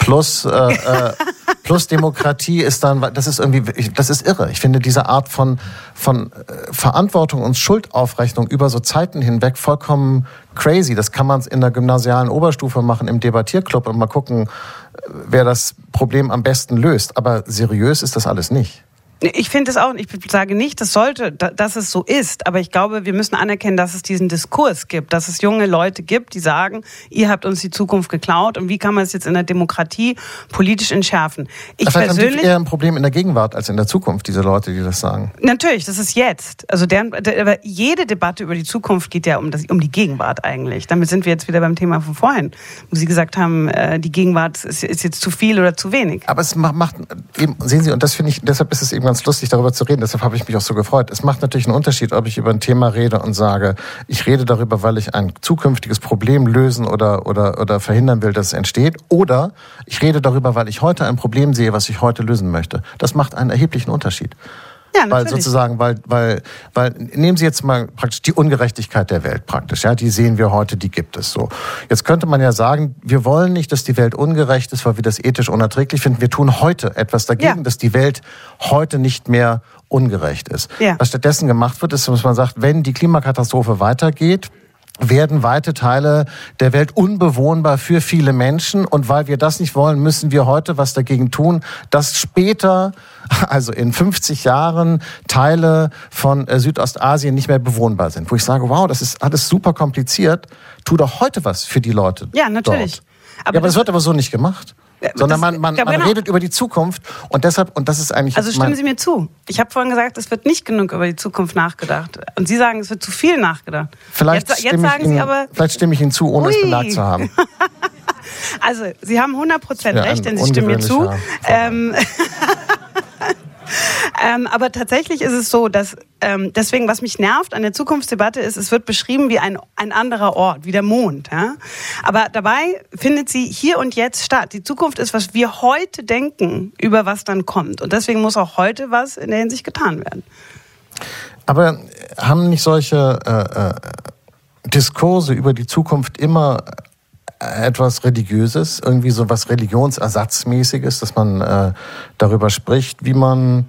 Speaker 2: plus äh, äh, [LAUGHS] plus Demokratie ist dann, das ist irgendwie, das ist irre. Ich finde diese Art von von äh, Verantwortung und Schuldaufrechnung über so Zeiten hinweg vollkommen crazy. Das kann man in der gymnasialen Oberstufe machen im Debattierclub und mal gucken, äh, wer das Problem am besten löst. Aber seriös ist das alles nicht.
Speaker 3: Ich finde es auch, ich sage nicht, das sollte, dass es so ist, aber ich glaube, wir müssen anerkennen, dass es diesen Diskurs gibt, dass es junge Leute gibt, die sagen, ihr habt uns die Zukunft geklaut und wie kann man es jetzt in der Demokratie politisch entschärfen?
Speaker 2: Ich aber persönlich haben die eher ein Problem in der Gegenwart als in der Zukunft, diese Leute, die das sagen.
Speaker 3: Natürlich, das ist jetzt. Also deren, aber jede Debatte über die Zukunft geht ja um, das, um die Gegenwart eigentlich. Damit sind wir jetzt wieder beim Thema von vorhin, wo Sie gesagt haben, äh, die Gegenwart ist, ist jetzt zu viel oder zu wenig.
Speaker 2: Aber es macht eben, sehen Sie, und das finde ich, deshalb ist es eben ganz lustig, darüber zu reden. Deshalb habe ich mich auch so gefreut. Es macht natürlich einen Unterschied, ob ich über ein Thema rede und sage, ich rede darüber, weil ich ein zukünftiges Problem lösen oder, oder, oder verhindern will, dass es entsteht. Oder ich rede darüber, weil ich heute ein Problem sehe, was ich heute lösen möchte. Das macht einen erheblichen Unterschied. Ja, natürlich. Weil sozusagen, weil, weil, weil, nehmen Sie jetzt mal praktisch die Ungerechtigkeit der Welt praktisch, ja, die sehen wir heute, die gibt es so. Jetzt könnte man ja sagen, wir wollen nicht, dass die Welt ungerecht ist, weil wir das ethisch unerträglich finden. Wir tun heute etwas dagegen, ja. dass die Welt heute nicht mehr ungerecht ist. Ja. Was stattdessen gemacht wird, ist, dass man sagt, wenn die Klimakatastrophe weitergeht, werden weite Teile der Welt unbewohnbar für viele Menschen. Und weil wir das nicht wollen, müssen wir heute was dagegen tun, dass später, [LAUGHS] also in 50 Jahren, Teile von äh, Südostasien nicht mehr bewohnbar sind. Wo ich sage, wow, das ist alles super kompliziert. Tu doch heute was für die Leute.
Speaker 3: Ja, natürlich.
Speaker 2: Dort. Aber, ja, aber das wird aber so nicht gemacht. Sondern man, man, man genau. redet über die Zukunft und deshalb, und das ist eigentlich.
Speaker 3: Also stimmen Sie mir zu. Ich habe vorhin gesagt, es wird nicht genug über die Zukunft nachgedacht. Und Sie sagen, es wird zu viel nachgedacht.
Speaker 2: Vielleicht, jetzt, jetzt sagen Ihnen, Sie aber. Vielleicht stimme ich Ihnen zu, ohne Ui. es belagt zu haben. [LAUGHS]
Speaker 3: also, Sie haben 100% ja, recht, denn Sie stimmen mir zu. Ähm, [LAUGHS] [LAUGHS] ähm, aber tatsächlich ist es so, dass ähm, deswegen, was mich nervt an der Zukunftsdebatte ist, es wird beschrieben wie ein, ein anderer Ort, wie der Mond. Ja? Aber dabei findet sie hier und jetzt statt. Die Zukunft ist, was wir heute denken, über was dann kommt. Und deswegen muss auch heute was in der Hinsicht getan werden.
Speaker 2: Aber haben nicht solche äh, äh, Diskurse über die Zukunft immer etwas Religiöses, irgendwie so was Religionsersatzmäßiges, dass man äh, darüber spricht, wie man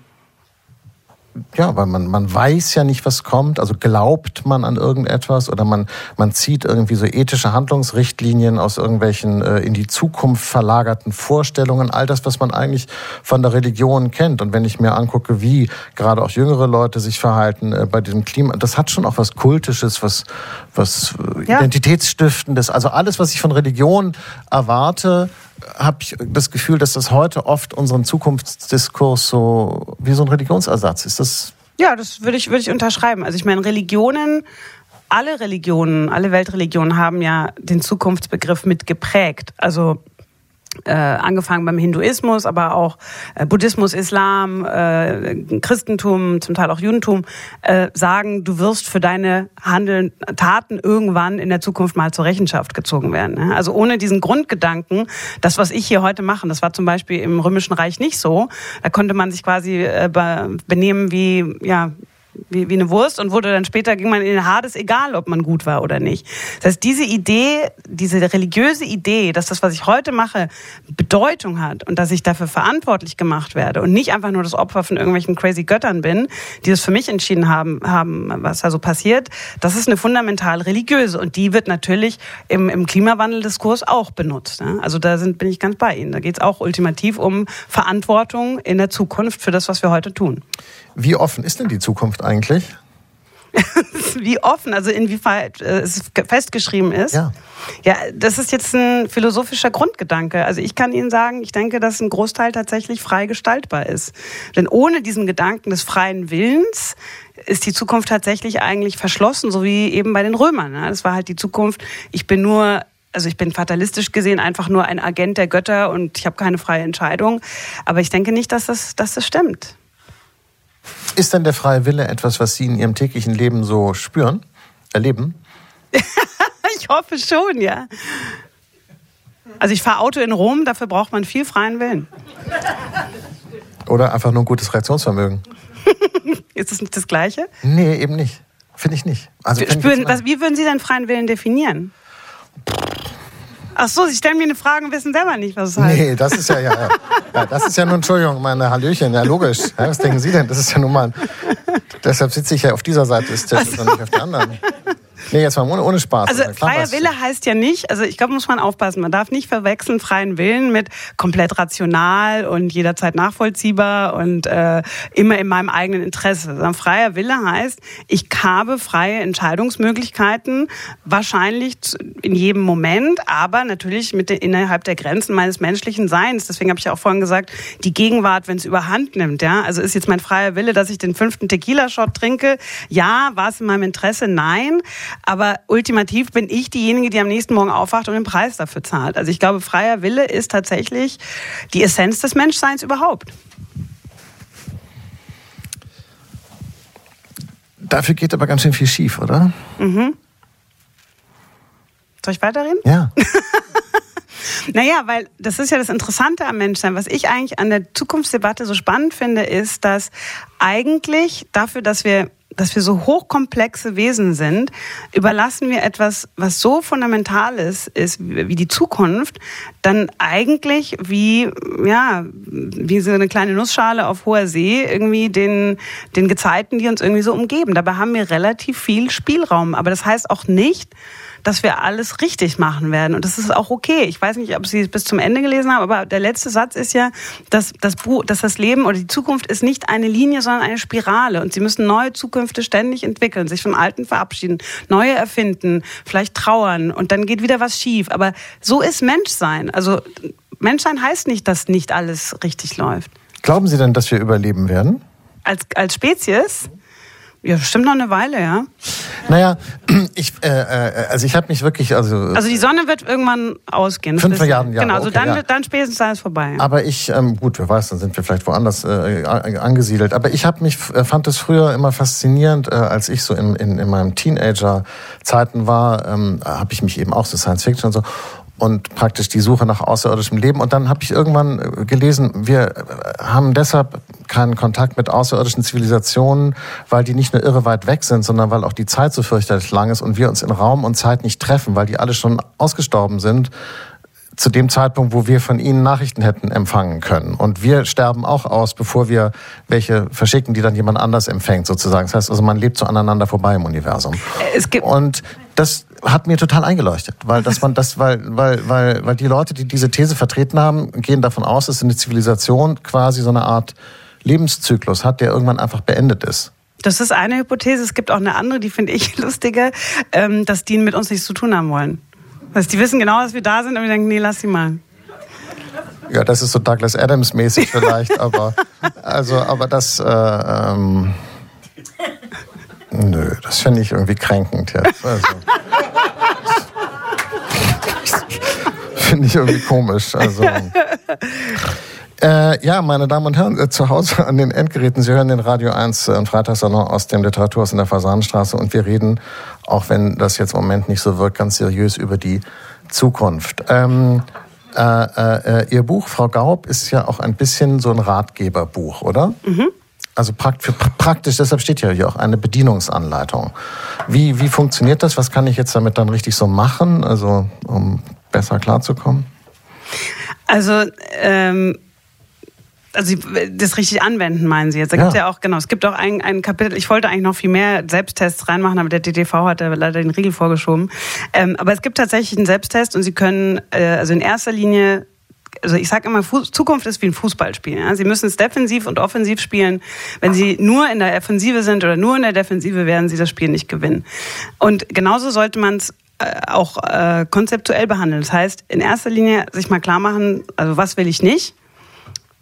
Speaker 2: ja, weil man, man weiß ja nicht, was kommt, also glaubt man an irgendetwas oder man, man zieht irgendwie so ethische Handlungsrichtlinien aus irgendwelchen äh, in die Zukunft verlagerten Vorstellungen, all das, was man eigentlich von der Religion kennt. Und wenn ich mir angucke, wie gerade auch jüngere Leute sich verhalten äh, bei diesem Klima, das hat schon auch was Kultisches, was, was äh, ja. Identitätsstiftendes. Also alles, was ich von Religion erwarte, habe ich das Gefühl, dass das heute oft unseren Zukunftsdiskurs so wie so ein Religionsersatz ist. Das
Speaker 3: ja, das würde ich, würde ich unterschreiben. Also ich meine, Religionen, alle Religionen, alle Weltreligionen haben ja den Zukunftsbegriff mit geprägt. Also äh, angefangen beim Hinduismus, aber auch äh, Buddhismus, Islam, äh, Christentum, zum Teil auch Judentum, äh, sagen, du wirst für deine Handeln, Taten irgendwann in der Zukunft mal zur Rechenschaft gezogen werden. Ne? Also ohne diesen Grundgedanken, das, was ich hier heute mache, das war zum Beispiel im Römischen Reich nicht so. Da konnte man sich quasi äh, benehmen wie, ja, wie, wie eine Wurst und wurde dann später, ging man in den Hades, egal ob man gut war oder nicht. Das heißt, diese Idee, diese religiöse Idee, dass das, was ich heute mache, Bedeutung hat und dass ich dafür verantwortlich gemacht werde und nicht einfach nur das Opfer von irgendwelchen crazy Göttern bin, die das für mich entschieden haben, haben was da so passiert, das ist eine fundamental religiöse und die wird natürlich im, im Klimawandeldiskurs auch benutzt. Ne? Also da sind, bin ich ganz bei Ihnen. Da geht es auch ultimativ um Verantwortung in der Zukunft für das, was wir heute tun.
Speaker 2: Wie offen ist denn die Zukunft eigentlich? [LAUGHS]
Speaker 3: Wie offen, also inwieweit äh, es festgeschrieben ist.
Speaker 2: Ja.
Speaker 3: ja, das ist jetzt ein philosophischer Grundgedanke. Also ich kann Ihnen sagen, ich denke, dass ein Großteil tatsächlich frei gestaltbar ist. Denn ohne diesen Gedanken des freien Willens ist die Zukunft tatsächlich eigentlich verschlossen, so wie eben bei den Römern. Das war halt die Zukunft, ich bin nur also ich bin fatalistisch gesehen einfach nur ein Agent der Götter und ich habe keine freie Entscheidung. Aber ich denke nicht, dass das, dass das stimmt.
Speaker 2: Ist denn der freie Wille etwas, was Sie in Ihrem täglichen Leben so spüren, erleben? [LAUGHS]
Speaker 3: ich hoffe schon, ja. Also ich fahre Auto in Rom, dafür braucht man viel freien Willen.
Speaker 2: Oder einfach nur ein gutes Reaktionsvermögen. [LAUGHS]
Speaker 3: Ist das nicht das Gleiche?
Speaker 2: Nee, eben nicht. Finde ich nicht.
Speaker 3: Also Spüren, was, wie würden Sie denn freien Willen definieren? Ach so, Sie stellen mir eine Frage und wissen selber nicht, was es heißt.
Speaker 2: Nee, das ist ja, ja, ja das ist ja nur, Entschuldigung, meine Hallöchen, ja logisch. Ja, was denken Sie denn? Das ist ja nun mal, deshalb sitze ich ja auf dieser Seite des Tisches so. und nicht auf der anderen. Nee, jetzt mal ohne, ohne Spaß.
Speaker 3: Also freier Wille heißt ja nicht, also ich glaube, muss man aufpassen, man darf nicht verwechseln freien Willen mit komplett rational und jederzeit nachvollziehbar und äh, immer in meinem eigenen Interesse. Sondern freier Wille heißt, ich habe freie Entscheidungsmöglichkeiten, wahrscheinlich in jedem Moment, aber natürlich mit den, innerhalb der Grenzen meines menschlichen Seins. Deswegen habe ich ja auch vorhin gesagt, die Gegenwart, wenn es überhand nimmt, ja. Also ist jetzt mein freier Wille, dass ich den fünften Tequila-Shot trinke? Ja, war es in meinem Interesse? Nein. Aber ultimativ bin ich diejenige, die am nächsten Morgen aufwacht und den Preis dafür zahlt. Also ich glaube, freier Wille ist tatsächlich die Essenz des Menschseins überhaupt.
Speaker 2: Dafür geht aber ganz schön viel schief, oder?
Speaker 3: Mhm. Soll ich weiterreden?
Speaker 2: Ja. [LAUGHS]
Speaker 3: Naja, weil das ist ja das Interessante am Menschsein. Was ich eigentlich an der Zukunftsdebatte so spannend finde, ist, dass eigentlich dafür, dass wir dass wir so hochkomplexe Wesen sind, überlassen wir etwas, was so fundamental ist, ist wie die Zukunft, dann eigentlich wie, ja, wie so eine kleine Nussschale auf hoher See irgendwie den, den Gezeiten, die uns irgendwie so umgeben. Dabei haben wir relativ viel Spielraum. Aber das heißt auch nicht, dass wir alles richtig machen werden. Und das ist auch okay. Ich weiß nicht, ob Sie es bis zum Ende gelesen haben, aber der letzte Satz ist ja, dass das, Buch, dass das Leben oder die Zukunft ist nicht eine Linie, sondern eine Spirale. Und Sie müssen neue Zukünfte ständig entwickeln, sich vom Alten verabschieden, neue erfinden, vielleicht trauern und dann geht wieder was schief. Aber so ist Menschsein. Also Menschsein heißt nicht, dass nicht alles richtig läuft.
Speaker 2: Glauben Sie denn, dass wir überleben werden?
Speaker 3: Als, als Spezies? Ja, bestimmt noch eine Weile, ja.
Speaker 2: Naja, [CLEARS THROAT] ich, äh, äh, also ich habe mich wirklich, also
Speaker 3: also die Sonne wird irgendwann ausgehen.
Speaker 2: Fünf Milliarden Jahre.
Speaker 3: Genau, also okay, dann, ja. dann spätestens alles vorbei.
Speaker 2: Aber ich, ähm, gut, wer weiß, dann sind wir vielleicht woanders äh, angesiedelt. Aber ich habe mich, äh, fand es früher immer faszinierend, äh, als ich so in, in, in meinem Teenager-Zeiten war, ähm, habe ich mich eben auch so Science Fiction und so und praktisch die Suche nach außerirdischem Leben. Und dann habe ich irgendwann äh, gelesen, wir äh, haben deshalb keinen Kontakt mit außerirdischen Zivilisationen, weil die nicht nur irre weit weg sind, sondern weil auch die Zeit so fürchterlich lang ist und wir uns in Raum und Zeit nicht treffen, weil die alle schon ausgestorben sind zu dem Zeitpunkt, wo wir von ihnen Nachrichten hätten empfangen können. Und wir sterben auch aus, bevor wir welche verschicken, die dann jemand anders empfängt, sozusagen. Das heißt also, man lebt so aneinander vorbei im Universum.
Speaker 3: Es gibt
Speaker 2: Und das hat mir total eingeleuchtet, weil dass man das, weil, weil, weil, weil die Leute, die diese These vertreten haben, gehen davon aus, dass eine Zivilisation quasi so eine Art Lebenszyklus hat, der irgendwann einfach beendet ist.
Speaker 3: Das ist eine Hypothese. Es gibt auch eine andere, die finde ich [LAUGHS] lustiger, ähm, dass die mit uns nichts zu tun haben wollen. Also die wissen genau, dass wir da sind und wir denken, nee, lass sie mal.
Speaker 2: Ja, das ist so Douglas Adams mäßig vielleicht, [LAUGHS] aber also, aber das, äh, ähm, nö, das finde ich irgendwie kränkend jetzt. [LAUGHS] Also, finde ich irgendwie komisch. Also. Äh, ja, meine Damen und Herren, äh, zu Hause an den Endgeräten, Sie hören den Radio 1 äh, Freitagssalon aus dem Literaturhaus in der Fasanenstraße und wir reden, auch wenn das jetzt im Moment nicht so wirkt, ganz seriös über die Zukunft. Ähm, äh, äh, Ihr Buch, Frau Gaub, ist ja auch ein bisschen so ein Ratgeberbuch, oder? Mhm. Also für praktisch, deshalb steht ja hier auch eine Bedienungsanleitung. Wie, wie funktioniert das? Was kann ich jetzt damit dann richtig so machen, also um besser klarzukommen?
Speaker 3: Also ähm, also das richtig anwenden, meinen Sie jetzt? Da ja. gibt ja auch, genau, es gibt auch ein, ein Kapitel, ich wollte eigentlich noch viel mehr Selbsttests reinmachen, aber der DTV hat da leider den Riegel vorgeschoben. Ähm, aber es gibt tatsächlich einen Selbsttest und Sie können, äh, also in erster Linie also ich sage immer, Zukunft ist wie ein Fußballspiel. Ja? Sie müssen es defensiv und offensiv spielen. Wenn Sie nur in der Offensive sind oder nur in der Defensive, werden Sie das Spiel nicht gewinnen. Und genauso sollte man es äh, auch äh, konzeptuell behandeln. Das heißt, in erster Linie sich mal klar machen, also was will ich nicht?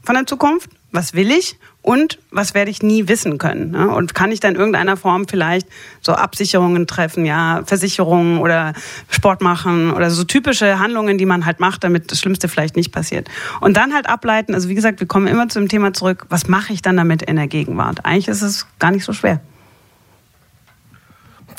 Speaker 3: von der Zukunft? Was will ich? Und was werde ich nie wissen können? Ne? Und kann ich dann in irgendeiner Form vielleicht so Absicherungen treffen, ja, Versicherungen oder Sport machen oder so typische Handlungen, die man halt macht, damit das Schlimmste vielleicht nicht passiert. Und dann halt ableiten, also wie gesagt, wir kommen immer zu dem Thema zurück, was mache ich dann damit in der Gegenwart? Eigentlich ist es gar nicht so schwer.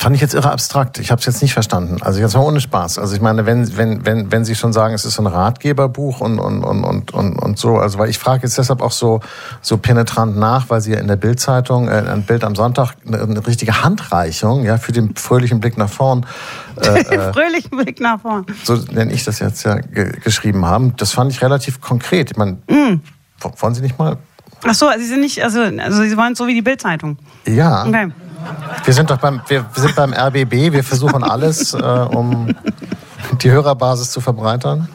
Speaker 2: Fand ich jetzt irre abstrakt. Ich habe es jetzt nicht verstanden. Also jetzt mal ohne Spaß. Also ich meine, wenn, wenn, wenn, wenn Sie schon sagen, es ist so ein Ratgeberbuch und, und, und, und, und, und so, also weil ich frage jetzt deshalb auch so, so penetrant nach, weil Sie ja in der Bildzeitung, äh, ein Bild am Sonntag, eine, eine richtige Handreichung, ja, für den fröhlichen Blick nach vorn.
Speaker 3: Äh, [LAUGHS] äh fröhlichen Blick nach vorn.
Speaker 2: So nenne ich das jetzt ja geschrieben haben. Das fand ich relativ konkret. Ich meine, mm. wollen Sie nicht mal
Speaker 3: Ach so, Sie sind nicht, also, also Sie wollen so wie die Bildzeitung.
Speaker 2: Ja. Okay. Wir sind doch beim, wir sind beim RBB, wir versuchen alles, äh, um die Hörerbasis zu verbreitern.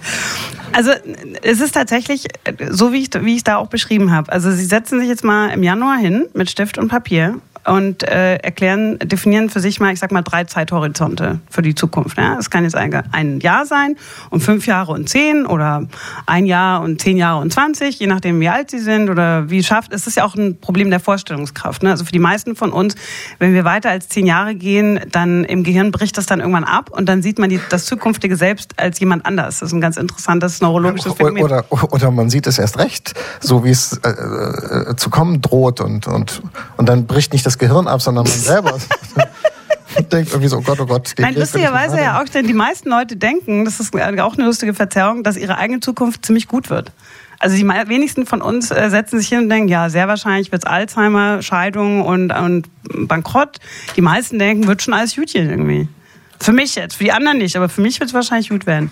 Speaker 3: Also es ist tatsächlich so, wie ich wie ich da auch beschrieben habe. Also Sie setzen sich jetzt mal im Januar hin mit Stift und Papier und äh, erklären, definieren für sich mal, ich sag mal, drei Zeithorizonte für die Zukunft. Ja? Das kann jetzt ein, ein Jahr sein und fünf Jahre und zehn oder ein Jahr und zehn Jahre und zwanzig, je nachdem, wie alt sie sind oder wie schafft. Es ist ja auch ein Problem der Vorstellungskraft. Ne? Also für die meisten von uns, wenn wir weiter als zehn Jahre gehen, dann im Gehirn bricht das dann irgendwann ab und dann sieht man die, das zukünftige Selbst als jemand anders. Das ist ein ganz interessantes neurologisches Phänomen.
Speaker 2: Oder, oder man sieht es erst recht, so wie es äh, äh, zu kommen droht und, und, und dann bricht nicht das das Gehirn ab, sondern man selber. [LAUGHS] denkt irgendwie so, oh Gott, oh Gott.
Speaker 3: Nein, lustigerweise ja auch, denn die meisten Leute denken, das ist auch eine lustige Verzerrung, dass ihre eigene Zukunft ziemlich gut wird. Also die wenigsten von uns äh, setzen sich hin und denken, ja, sehr wahrscheinlich wird es Alzheimer, Scheidung und, und Bankrott. Die meisten denken, wird schon alles gut hier irgendwie. Für mich jetzt, für die anderen nicht, aber für mich wird es wahrscheinlich gut werden.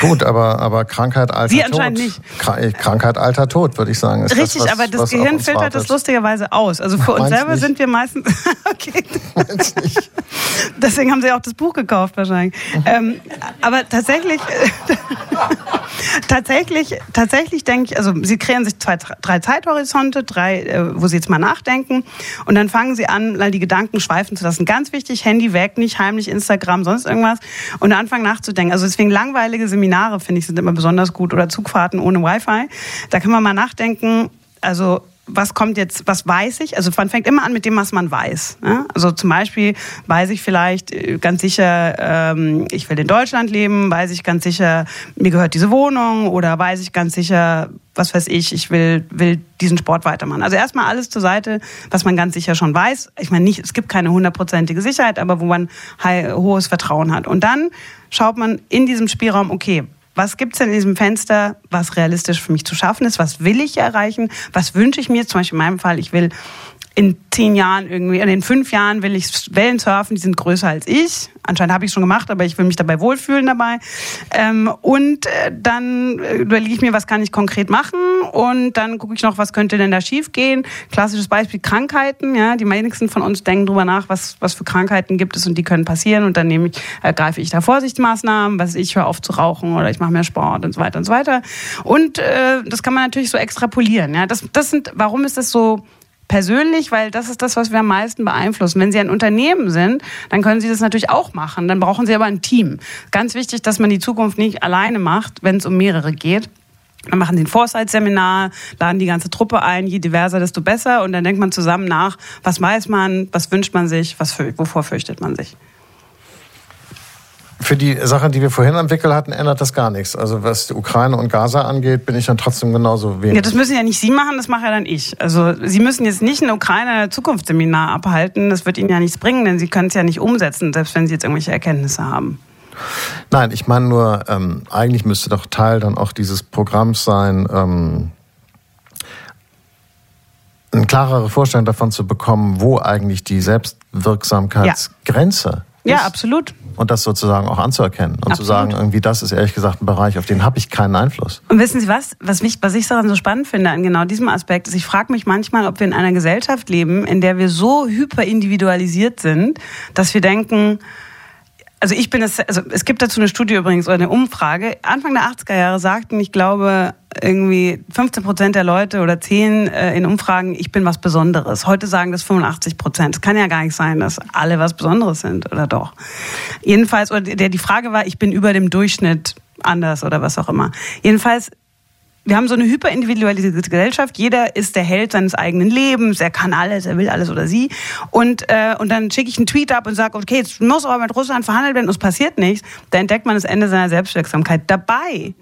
Speaker 2: Gut, aber, aber Krankheit, Alter,
Speaker 3: Sie anscheinend Tod.
Speaker 2: nicht. Krankheit, Alter, Tod, würde ich sagen.
Speaker 3: Ist Richtig, das, was, aber das Gehirn filtert das lustigerweise aus. Also für uns selber nicht? sind wir meistens. [LAUGHS] okay. nicht. Deswegen haben Sie auch das Buch gekauft, wahrscheinlich. Mhm. Ähm, aber tatsächlich. [LAUGHS] tatsächlich, tatsächlich denke ich, also Sie kreieren sich zwei, drei Zeithorizonte, drei, äh, wo Sie jetzt mal nachdenken. Und dann fangen Sie an, die Gedanken schweifen zu lassen. Ganz wichtig, Handy weg, nicht heimlich Instagram sonst irgendwas und anfangen nachzudenken. Also deswegen langweilige Seminare, finde ich, sind immer besonders gut oder Zugfahrten ohne Wi-Fi. Da kann man mal nachdenken, also was kommt jetzt, was weiß ich? Also man fängt immer an mit dem, was man weiß. Ne? Also zum Beispiel weiß ich vielleicht äh, ganz sicher, ähm, ich will in Deutschland leben, weiß ich ganz sicher, mir gehört diese Wohnung oder weiß ich ganz sicher, was weiß ich, ich will, will diesen Sport weitermachen. Also erstmal alles zur Seite, was man ganz sicher schon weiß. Ich meine, nicht, es gibt keine hundertprozentige Sicherheit, aber wo man hohes Vertrauen hat. Und dann schaut man in diesem Spielraum, okay, was gibt es in diesem Fenster, was realistisch für mich zu schaffen ist, was will ich erreichen, was wünsche ich mir, zum Beispiel in meinem Fall, ich will in zehn Jahren irgendwie, in fünf Jahren will ich Wellen surfen, die sind größer als ich. Anscheinend habe ich schon gemacht, aber ich will mich dabei wohlfühlen dabei. Ähm, und äh, dann äh, überlege ich mir, was kann ich konkret machen und dann gucke ich noch, was könnte denn da schiefgehen. Klassisches Beispiel Krankheiten. Ja, die wenigsten von uns denken drüber nach, was was für Krankheiten gibt es und die können passieren und dann nehme ich, ergreife ich da Vorsichtsmaßnahmen, was ich höre auf zu rauchen oder ich mache mehr Sport und so weiter und so weiter. Und äh, das kann man natürlich so extrapolieren. Ja, das das sind. Warum ist das so persönlich, weil das ist das, was wir am meisten beeinflussen. Wenn Sie ein Unternehmen sind, dann können Sie das natürlich auch machen. Dann brauchen Sie aber ein Team. Ganz wichtig, dass man die Zukunft nicht alleine macht, wenn es um mehrere geht. Dann machen sie ein Foresight-Seminar, laden die ganze Truppe ein, je diverser, desto besser. Und dann denkt man zusammen nach, was weiß man, was wünscht man sich, was, wovor fürchtet man sich.
Speaker 2: Für die Sachen, die wir vorhin entwickelt hatten, ändert das gar nichts. Also was die Ukraine und Gaza angeht, bin ich dann trotzdem genauso wenig.
Speaker 3: Ja, das müssen ja nicht Sie machen, das mache ja dann ich. Also Sie müssen jetzt nicht ein Ukraine-Zukunftsseminar abhalten. Das wird Ihnen ja nichts bringen, denn Sie können es ja nicht umsetzen, selbst wenn Sie jetzt irgendwelche Erkenntnisse haben.
Speaker 2: Nein, ich meine nur, ähm, eigentlich müsste doch Teil dann auch dieses Programms sein, ähm, eine klarere Vorstellung davon zu bekommen, wo eigentlich die Selbstwirksamkeitsgrenze ja.
Speaker 3: Ja, absolut.
Speaker 2: Und das sozusagen auch anzuerkennen und absolut. zu sagen, irgendwie das ist ehrlich gesagt ein Bereich, auf den habe ich keinen Einfluss.
Speaker 3: Und wissen Sie was, was, mich, was ich daran so spannend finde an genau diesem Aspekt, ist, ich frage mich manchmal, ob wir in einer Gesellschaft leben, in der wir so hyperindividualisiert sind, dass wir denken, also ich bin es, also es gibt dazu eine Studie übrigens oder eine Umfrage. Anfang der 80er Jahre sagten, ich glaube, irgendwie 15 Prozent der Leute oder 10 äh, in Umfragen, ich bin was Besonderes. Heute sagen das 85 Prozent. Es kann ja gar nicht sein, dass alle was Besonderes sind, oder doch? Jedenfalls, oder der, die Frage war, ich bin über dem Durchschnitt anders oder was auch immer. Jedenfalls wir haben so eine hyperindividualisierte Gesellschaft. Jeder ist der Held seines eigenen Lebens. Er kann alles, er will alles oder sie. Und, äh, und dann schicke ich einen Tweet ab und sage, okay, jetzt muss aber mit Russland verhandelt werden es passiert nichts. Da entdeckt man das Ende seiner Selbstwirksamkeit. Dabei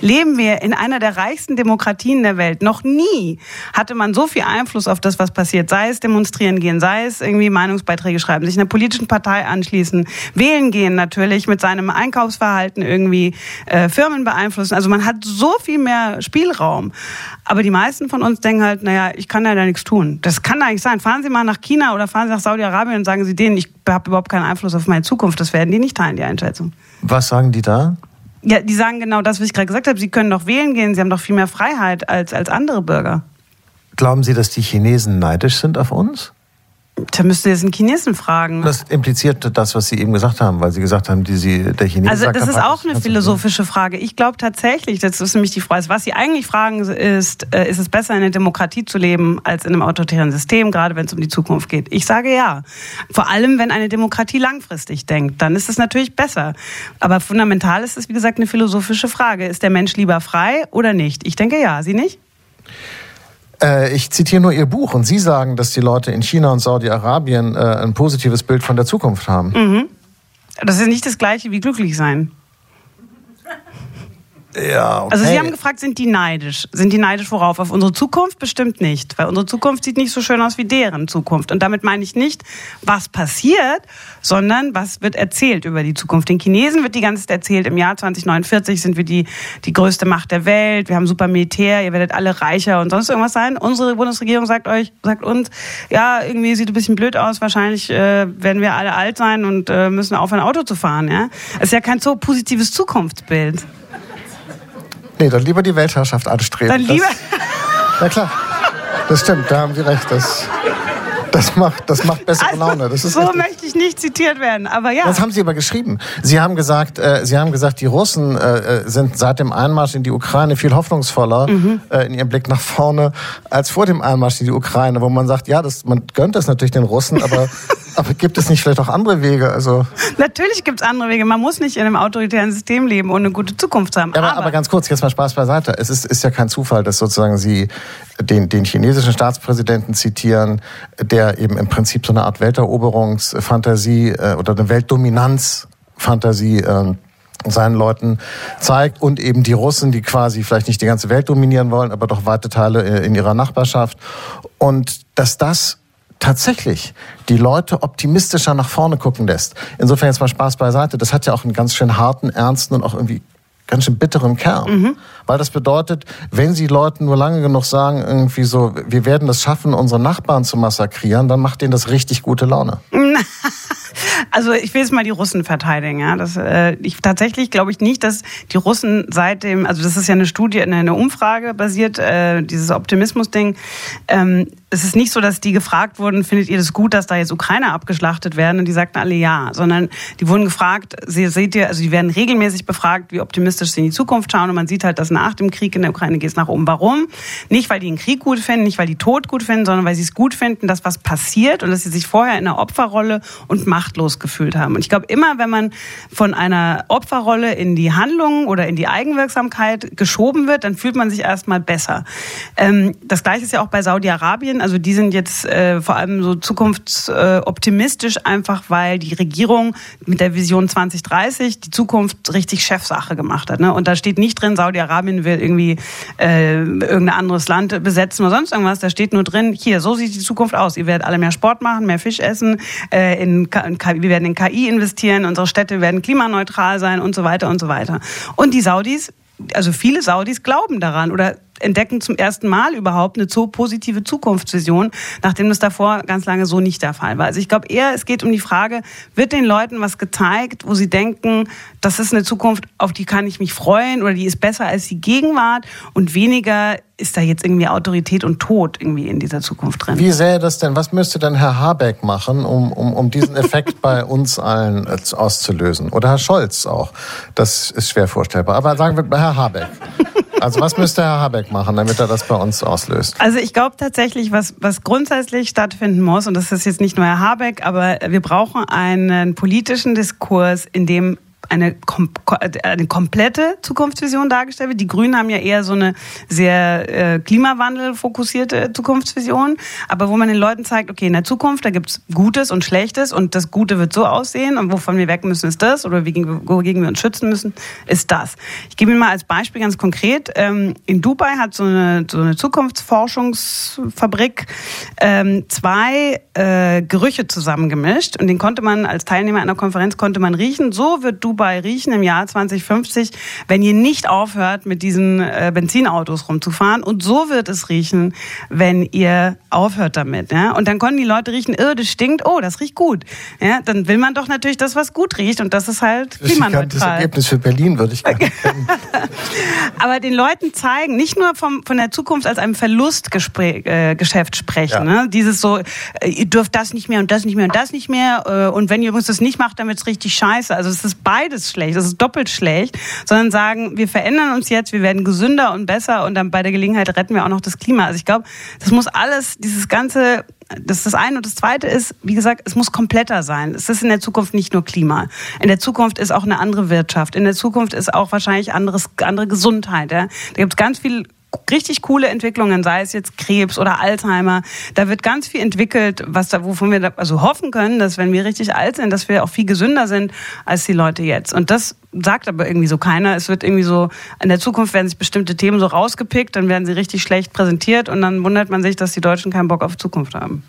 Speaker 3: leben wir in einer der reichsten Demokratien der Welt. Noch nie hatte man so viel Einfluss auf das, was passiert. Sei es demonstrieren gehen, sei es irgendwie Meinungsbeiträge schreiben, sich einer politischen Partei anschließen, wählen gehen natürlich, mit seinem Einkaufsverhalten irgendwie äh, Firmen beeinflussen. Also man hat so viel mehr Spielraum. Aber die meisten von uns denken halt, naja, ich kann ja da nichts tun. Das kann eigentlich sein. Fahren Sie mal nach China oder fahren Sie nach Saudi-Arabien und sagen Sie denen, ich habe überhaupt keinen Einfluss auf meine Zukunft. Das werden die nicht teilen, die Einschätzung.
Speaker 2: Was sagen die da?
Speaker 3: Ja, die sagen genau das, was ich gerade gesagt habe. Sie können doch wählen gehen, sie haben doch viel mehr Freiheit als, als andere Bürger.
Speaker 2: Glauben Sie, dass die Chinesen neidisch sind auf uns?
Speaker 3: Da müsst ihr jetzt einen Chinesen fragen.
Speaker 2: Das impliziert das, was Sie eben gesagt haben, weil Sie gesagt haben, die Sie, der Chinese.
Speaker 3: Also das ist auch eine philosophische Frage. Ich glaube tatsächlich, das ist nämlich die Frage, was Sie eigentlich fragen ist, äh, ist es besser in einer Demokratie zu leben als in einem autoritären System, gerade wenn es um die Zukunft geht? Ich sage ja. Vor allem, wenn eine Demokratie langfristig denkt, dann ist es natürlich besser. Aber fundamental ist es, wie gesagt, eine philosophische Frage. Ist der Mensch lieber frei oder nicht? Ich denke ja. Sie nicht?
Speaker 2: Äh, ich zitiere nur Ihr Buch und Sie sagen, dass die Leute in China und Saudi-Arabien äh, ein positives Bild von der Zukunft haben.
Speaker 3: Mhm. Das ist nicht das gleiche wie glücklich sein.
Speaker 2: Ja, okay.
Speaker 3: Also Sie haben gefragt, sind die neidisch? Sind die neidisch worauf? Auf unsere Zukunft? Bestimmt nicht, weil unsere Zukunft sieht nicht so schön aus wie deren Zukunft. Und damit meine ich nicht, was passiert, sondern was wird erzählt über die Zukunft. Den Chinesen wird die ganze Zeit erzählt, im Jahr 2049 sind wir die, die größte Macht der Welt, wir haben super Militär, ihr werdet alle reicher und sonst irgendwas sein. Unsere Bundesregierung sagt euch, sagt uns, ja, irgendwie sieht ein bisschen blöd aus, wahrscheinlich äh, werden wir alle alt sein und äh, müssen aufhören, Auto zu fahren. Ja? Das ist ja kein so positives Zukunftsbild.
Speaker 2: Nee, dann lieber die Weltherrschaft anstreben.
Speaker 3: Dann lieber.
Speaker 2: Das, ja klar, das stimmt, da haben Sie recht. Das, das macht, das macht bessere also, Laune. Das
Speaker 3: ist so richtig. möchte ich nicht zitiert werden, aber ja.
Speaker 2: Das haben Sie aber geschrieben. Sie haben gesagt, äh, Sie haben gesagt, die Russen äh, äh, sind seit dem Einmarsch in die Ukraine viel hoffnungsvoller mhm. äh, in ihrem Blick nach vorne als vor dem Einmarsch in die Ukraine, wo man sagt, ja, das, man gönnt das natürlich den Russen, aber [LAUGHS] Aber gibt es nicht vielleicht auch andere Wege? Also
Speaker 3: Natürlich gibt es andere Wege. Man muss nicht in einem autoritären System leben, ohne eine gute Zukunft zu haben.
Speaker 2: Ja, aber, aber, ganz kurz, jetzt mal Spaß beiseite. Es ist, ist ja kein Zufall, dass sozusagen Sie den, den chinesischen Staatspräsidenten zitieren, der eben im Prinzip so eine Art Welteroberungsfantasie äh, oder eine Weltdominanzfantasie äh, seinen Leuten zeigt und eben die Russen, die quasi vielleicht nicht die ganze Welt dominieren wollen, aber doch weite Teile äh, in ihrer Nachbarschaft und dass das tatsächlich die Leute optimistischer nach vorne gucken lässt. Insofern jetzt mal Spaß beiseite. Das hat ja auch einen ganz schön harten, ernsten und auch irgendwie ganz schön bitteren Kern. Mhm. Weil das bedeutet, wenn sie Leuten nur lange genug sagen, irgendwie so, wir werden es schaffen, unsere Nachbarn zu massakrieren, dann macht denen das richtig gute Laune. [LAUGHS]
Speaker 3: Also ich will jetzt mal die Russen verteidigen. Ja. Das, äh, ich, tatsächlich glaube ich nicht, dass die Russen seitdem, also das ist ja eine Studie, eine Umfrage basiert, äh, dieses Optimismus-Ding. Ähm, es ist nicht so, dass die gefragt wurden, findet ihr das gut, dass da jetzt Ukrainer abgeschlachtet werden? Und die sagten alle ja, sondern die wurden gefragt, sie, seht ihr, also die werden regelmäßig befragt, wie optimistisch sie in die Zukunft schauen. Und man sieht halt, dass nach dem Krieg in der Ukraine geht es nach oben. Warum? Nicht, weil die den Krieg gut finden, nicht, weil die Tod gut finden, sondern weil sie es gut finden, dass was passiert und dass sie sich vorher in einer Opferrolle und machtlos gefühlt haben. Und ich glaube, immer wenn man von einer Opferrolle in die Handlung oder in die Eigenwirksamkeit geschoben wird, dann fühlt man sich erstmal besser. Ähm, das gleiche ist ja auch bei Saudi-Arabien Medien. Also die sind jetzt äh, vor allem so zukunftsoptimistisch, einfach weil die Regierung mit der Vision 2030 die Zukunft richtig Chefsache gemacht hat. Ne? Und da steht nicht drin, Saudi-Arabien will irgendwie äh, irgendein anderes Land besetzen oder sonst irgendwas. Da steht nur drin, hier, so sieht die Zukunft aus. Ihr werdet alle mehr Sport machen, mehr Fisch essen, äh, in, in, wir werden in KI investieren, unsere Städte werden klimaneutral sein und so weiter und so weiter. Und die Saudis also viele Saudis glauben daran oder entdecken zum ersten Mal überhaupt eine so positive Zukunftsvision, nachdem das davor ganz lange so nicht der Fall war. Also ich glaube eher, es geht um die Frage, wird den Leuten was gezeigt, wo sie denken, das ist eine Zukunft, auf die kann ich mich freuen oder die ist besser als die Gegenwart und weniger ist da jetzt irgendwie Autorität und Tod irgendwie in dieser Zukunft drin.
Speaker 2: Wie sähe das denn? Was müsste denn Herr Habeck machen, um, um, um diesen Effekt [LAUGHS] bei uns allen auszulösen? Oder Herr Scholz auch? Das ist schwer vorstellbar. Aber sagen wir Herr Habeck. Also was müsste Herr Habeck machen, damit er das bei uns auslöst?
Speaker 3: Also ich glaube tatsächlich, was, was grundsätzlich stattfinden muss, und das ist jetzt nicht nur Herr Habeck, aber wir brauchen einen politischen Diskurs, in dem eine, eine komplette Zukunftsvision dargestellt wird. Die Grünen haben ja eher so eine sehr äh, klimawandelfokussierte Zukunftsvision, aber wo man den Leuten zeigt, okay, in der Zukunft, da gibt's Gutes und Schlechtes und das Gute wird so aussehen und wovon wir weg müssen, ist das oder wogegen wir uns schützen müssen, ist das. Ich gebe Ihnen mal als Beispiel ganz konkret, ähm, in Dubai hat so eine, so eine Zukunftsforschungsfabrik ähm, zwei äh, Gerüche zusammengemischt und den konnte man als Teilnehmer einer Konferenz konnte man riechen, so wird Dubai Dubai riechen im Jahr 2050, wenn ihr nicht aufhört, mit diesen äh, Benzinautos rumzufahren. Und so wird es riechen, wenn ihr aufhört damit. Ja? Und dann konnten die Leute riechen, oh, das stinkt, oh, das riecht gut. Ja? Dann will man doch natürlich das, was gut riecht. Und das ist halt klimaneutral. Das
Speaker 2: Ergebnis für Berlin würde ich gerne [LAUGHS]
Speaker 3: Aber den Leuten zeigen, nicht nur vom, von der Zukunft als einem Verlustgeschäft äh, sprechen. Ja. Ne? Dieses so, äh, ihr dürft das nicht mehr und das nicht mehr und das nicht mehr. Und wenn ihr übrigens das nicht macht, dann wird es richtig scheiße. Also es ist beides beides schlecht, das ist doppelt schlecht, sondern sagen, wir verändern uns jetzt, wir werden gesünder und besser und dann bei der Gelegenheit retten wir auch noch das Klima. Also ich glaube, das muss alles, dieses ganze das ist das eine. Und das zweite ist, wie gesagt, es muss kompletter sein. Es ist in der Zukunft nicht nur Klima. In der Zukunft ist auch eine andere Wirtschaft. In der Zukunft ist auch wahrscheinlich anderes, andere Gesundheit. Ja. Da gibt es ganz viel richtig coole Entwicklungen, sei es jetzt Krebs oder Alzheimer. Da wird ganz viel entwickelt, was da, wovon wir da, also hoffen können, dass wenn wir richtig alt sind, dass wir auch viel gesünder sind als die Leute jetzt. Und das sagt aber irgendwie so keiner. Es wird irgendwie so, in der Zukunft werden sich bestimmte Themen so rausgepickt, dann werden sie richtig schlecht präsentiert und dann wundert man sich, dass die Deutschen keinen Bock auf Zukunft haben.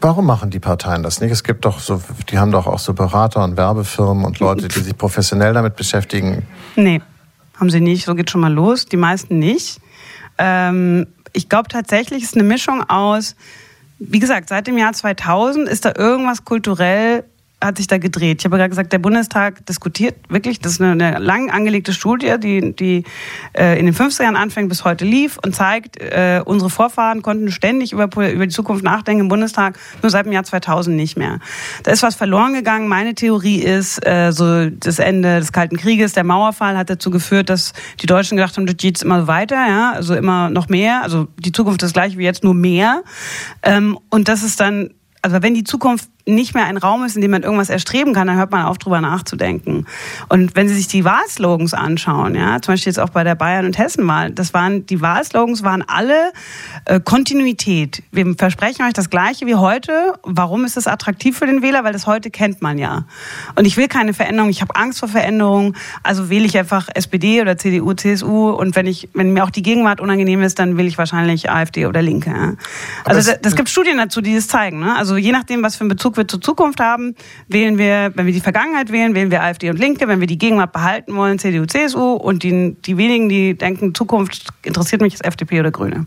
Speaker 2: Warum machen die Parteien das nicht? Es gibt doch so, die haben doch auch so Berater und Werbefirmen und Leute, die [LAUGHS] sich professionell damit beschäftigen.
Speaker 3: Nee, haben sie nicht. So geht schon mal los. Die meisten nicht. Ähm, ich glaube tatsächlich ist eine Mischung aus, wie gesagt, seit dem Jahr 2000 ist da irgendwas kulturell hat sich da gedreht. Ich habe gerade gesagt, der Bundestag diskutiert wirklich, das ist eine, eine lang angelegte Studie, die, die äh, in den 50er Jahren anfängt bis heute lief und zeigt, äh, unsere Vorfahren konnten ständig über, über die Zukunft nachdenken im Bundestag, nur seit dem Jahr 2000 nicht mehr. Da ist was verloren gegangen. Meine Theorie ist, äh, so das Ende des Kalten Krieges, der Mauerfall hat dazu geführt, dass die Deutschen gedacht haben, das geht immer weiter, ja, also immer noch mehr, also die Zukunft ist gleich wie jetzt, nur mehr. Ähm, und das ist dann also wenn die Zukunft nicht mehr ein Raum ist, in dem man irgendwas erstreben kann, dann hört man auf, drüber nachzudenken. Und wenn Sie sich die Wahlslogans anschauen, ja, zum Beispiel jetzt auch bei der Bayern- und Hessenwahl, das waren, die Wahlslogans waren alle äh, Kontinuität. Wir versprechen euch das Gleiche wie heute. Warum ist es attraktiv für den Wähler? Weil das heute kennt man ja. Und ich will keine Veränderung. Ich habe Angst vor Veränderung. Also wähle ich einfach SPD oder CDU, CSU. Und wenn ich, wenn mir auch die Gegenwart unangenehm ist, dann will ich wahrscheinlich AfD oder Linke. Ja. Also das, das gibt Studien dazu, die das zeigen. Ne? Also je nachdem, was für ein Bezug Wir zur Zukunft haben, wählen wir, wenn wir die Vergangenheit wählen, wählen wir AfD und Linke. Wenn wir die Gegenwart behalten wollen, CDU, CSU. Und die, die wenigen, die denken, Zukunft interessiert mich, ist FDP oder Grüne.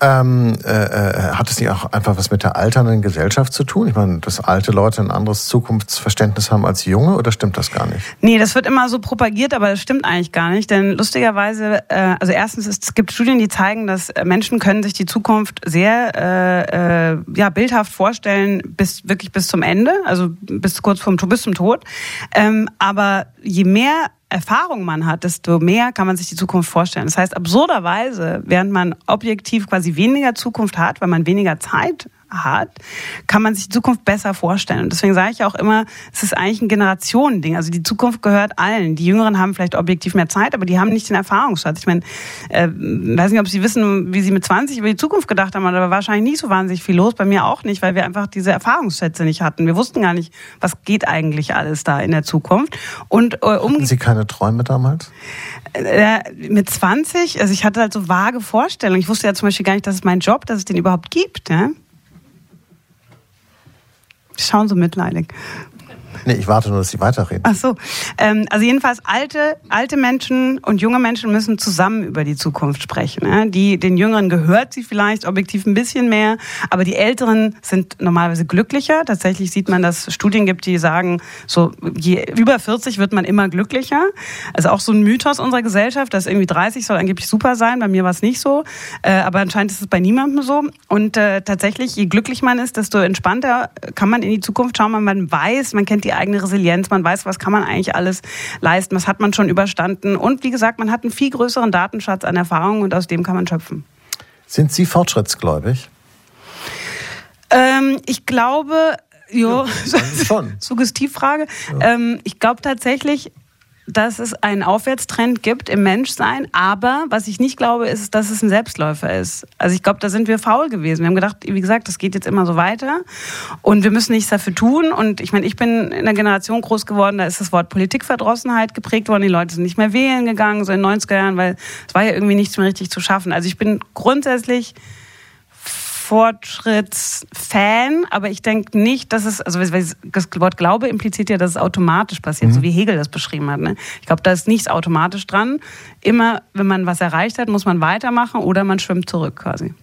Speaker 2: Ähm, äh, äh, hat es nicht auch einfach was mit der alternden Gesellschaft zu tun? Ich meine, dass alte Leute ein anderes Zukunftsverständnis haben als junge oder stimmt das gar nicht?
Speaker 3: Nee, das wird immer so propagiert, aber das stimmt eigentlich gar nicht. Denn lustigerweise, äh, also erstens, es gibt Studien, die zeigen, dass Menschen können sich die Zukunft sehr äh, äh, ja, bildhaft vorstellen, bis wirklich bis zum Ende, also bis kurz vom bis zum Tod. Ähm, aber je mehr Erfahrung man hat, desto mehr kann man sich die Zukunft vorstellen. Das heißt, absurderweise, während man objektiv quasi weniger Zukunft hat, weil man weniger Zeit hat, kann man sich die Zukunft besser vorstellen. Und deswegen sage ich auch immer, es ist eigentlich ein Generationending. Also die Zukunft gehört allen. Die Jüngeren haben vielleicht objektiv mehr Zeit, aber die haben nicht den Erfahrungsschatz. Ich meine, äh, weiß nicht, ob Sie wissen, wie Sie mit 20 über die Zukunft gedacht haben, aber wahrscheinlich nicht so wahnsinnig viel los. Bei mir auch nicht, weil wir einfach diese Erfahrungsschätze nicht hatten. Wir wussten gar nicht, was geht eigentlich alles da in der Zukunft.
Speaker 2: Und äh, um hatten Sie keine Träume damals?
Speaker 3: Äh, mit 20, also ich hatte halt so vage Vorstellungen. Ich wusste ja zum Beispiel gar nicht, dass es meinen Job, dass es den überhaupt gibt. Ja? Sie schauen so mitleidig.
Speaker 2: Nee, ich warte nur, dass Sie weiterreden.
Speaker 3: Ach so. Ähm, also jedenfalls alte, alte Menschen und junge Menschen müssen zusammen über die Zukunft sprechen. Ne? Die, den Jüngeren gehört sie vielleicht objektiv ein bisschen mehr, aber die Älteren sind normalerweise glücklicher. Tatsächlich sieht man, dass es Studien gibt, die sagen, so je über 40 wird man immer glücklicher. Also auch so ein Mythos unserer Gesellschaft, dass irgendwie 30 soll angeblich super sein. Bei mir war es nicht so, äh, aber anscheinend ist es bei niemandem so. Und äh, tatsächlich, je glücklich man ist, desto entspannter kann man in die Zukunft schauen. Man weiß, man kennt die eigene Resilienz, man weiß, was kann man eigentlich alles leisten, was hat man schon überstanden. Und wie gesagt, man hat einen viel größeren Datenschatz an Erfahrungen und aus dem kann man schöpfen.
Speaker 2: Sind Sie fortschrittsgläubig?
Speaker 3: Ähm, ich glaube, jo, ja, schon. [LAUGHS] Suggestivfrage. Ja. Ähm, ich glaube tatsächlich, dass es einen Aufwärtstrend gibt im Menschsein, aber was ich nicht glaube, ist, dass es ein Selbstläufer ist. Also ich glaube, da sind wir faul gewesen. Wir haben gedacht, wie gesagt, das geht jetzt immer so weiter und wir müssen nichts dafür tun. Und ich meine, ich bin in einer Generation groß geworden, da ist das Wort Politikverdrossenheit geprägt worden. Die Leute sind nicht mehr wählen gegangen, so in den 90er Jahren, weil es war ja irgendwie nichts mehr richtig zu schaffen. Also ich bin grundsätzlich Fortschrittsfan, aber ich denke nicht, dass es, also das Wort Glaube impliziert ja, dass es automatisch passiert, mhm. so wie Hegel das beschrieben hat. Ne? Ich glaube, da ist nichts automatisch dran. Immer, wenn man was erreicht hat, muss man weitermachen oder man schwimmt zurück quasi.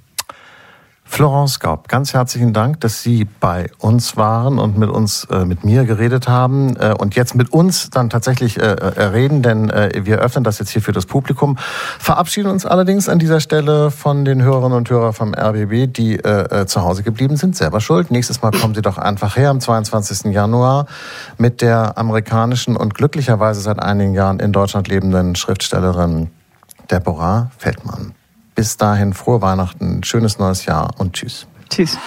Speaker 2: Florence Gaub, ganz herzlichen Dank, dass Sie bei uns waren und mit uns, äh, mit mir geredet haben äh, und jetzt mit uns dann tatsächlich äh, äh reden, denn äh, wir öffnen das jetzt hier für das Publikum. Verabschieden uns allerdings an dieser Stelle von den Hörerinnen und Hörern vom RBB, die äh, zu Hause geblieben sind, selber schuld. Nächstes Mal kommen Sie doch einfach her am 22. Januar mit der amerikanischen und glücklicherweise seit einigen Jahren in Deutschland lebenden Schriftstellerin Deborah Feldmann. Bis dahin frohe Weihnachten, schönes neues Jahr und tschüss.
Speaker 3: Tschüss.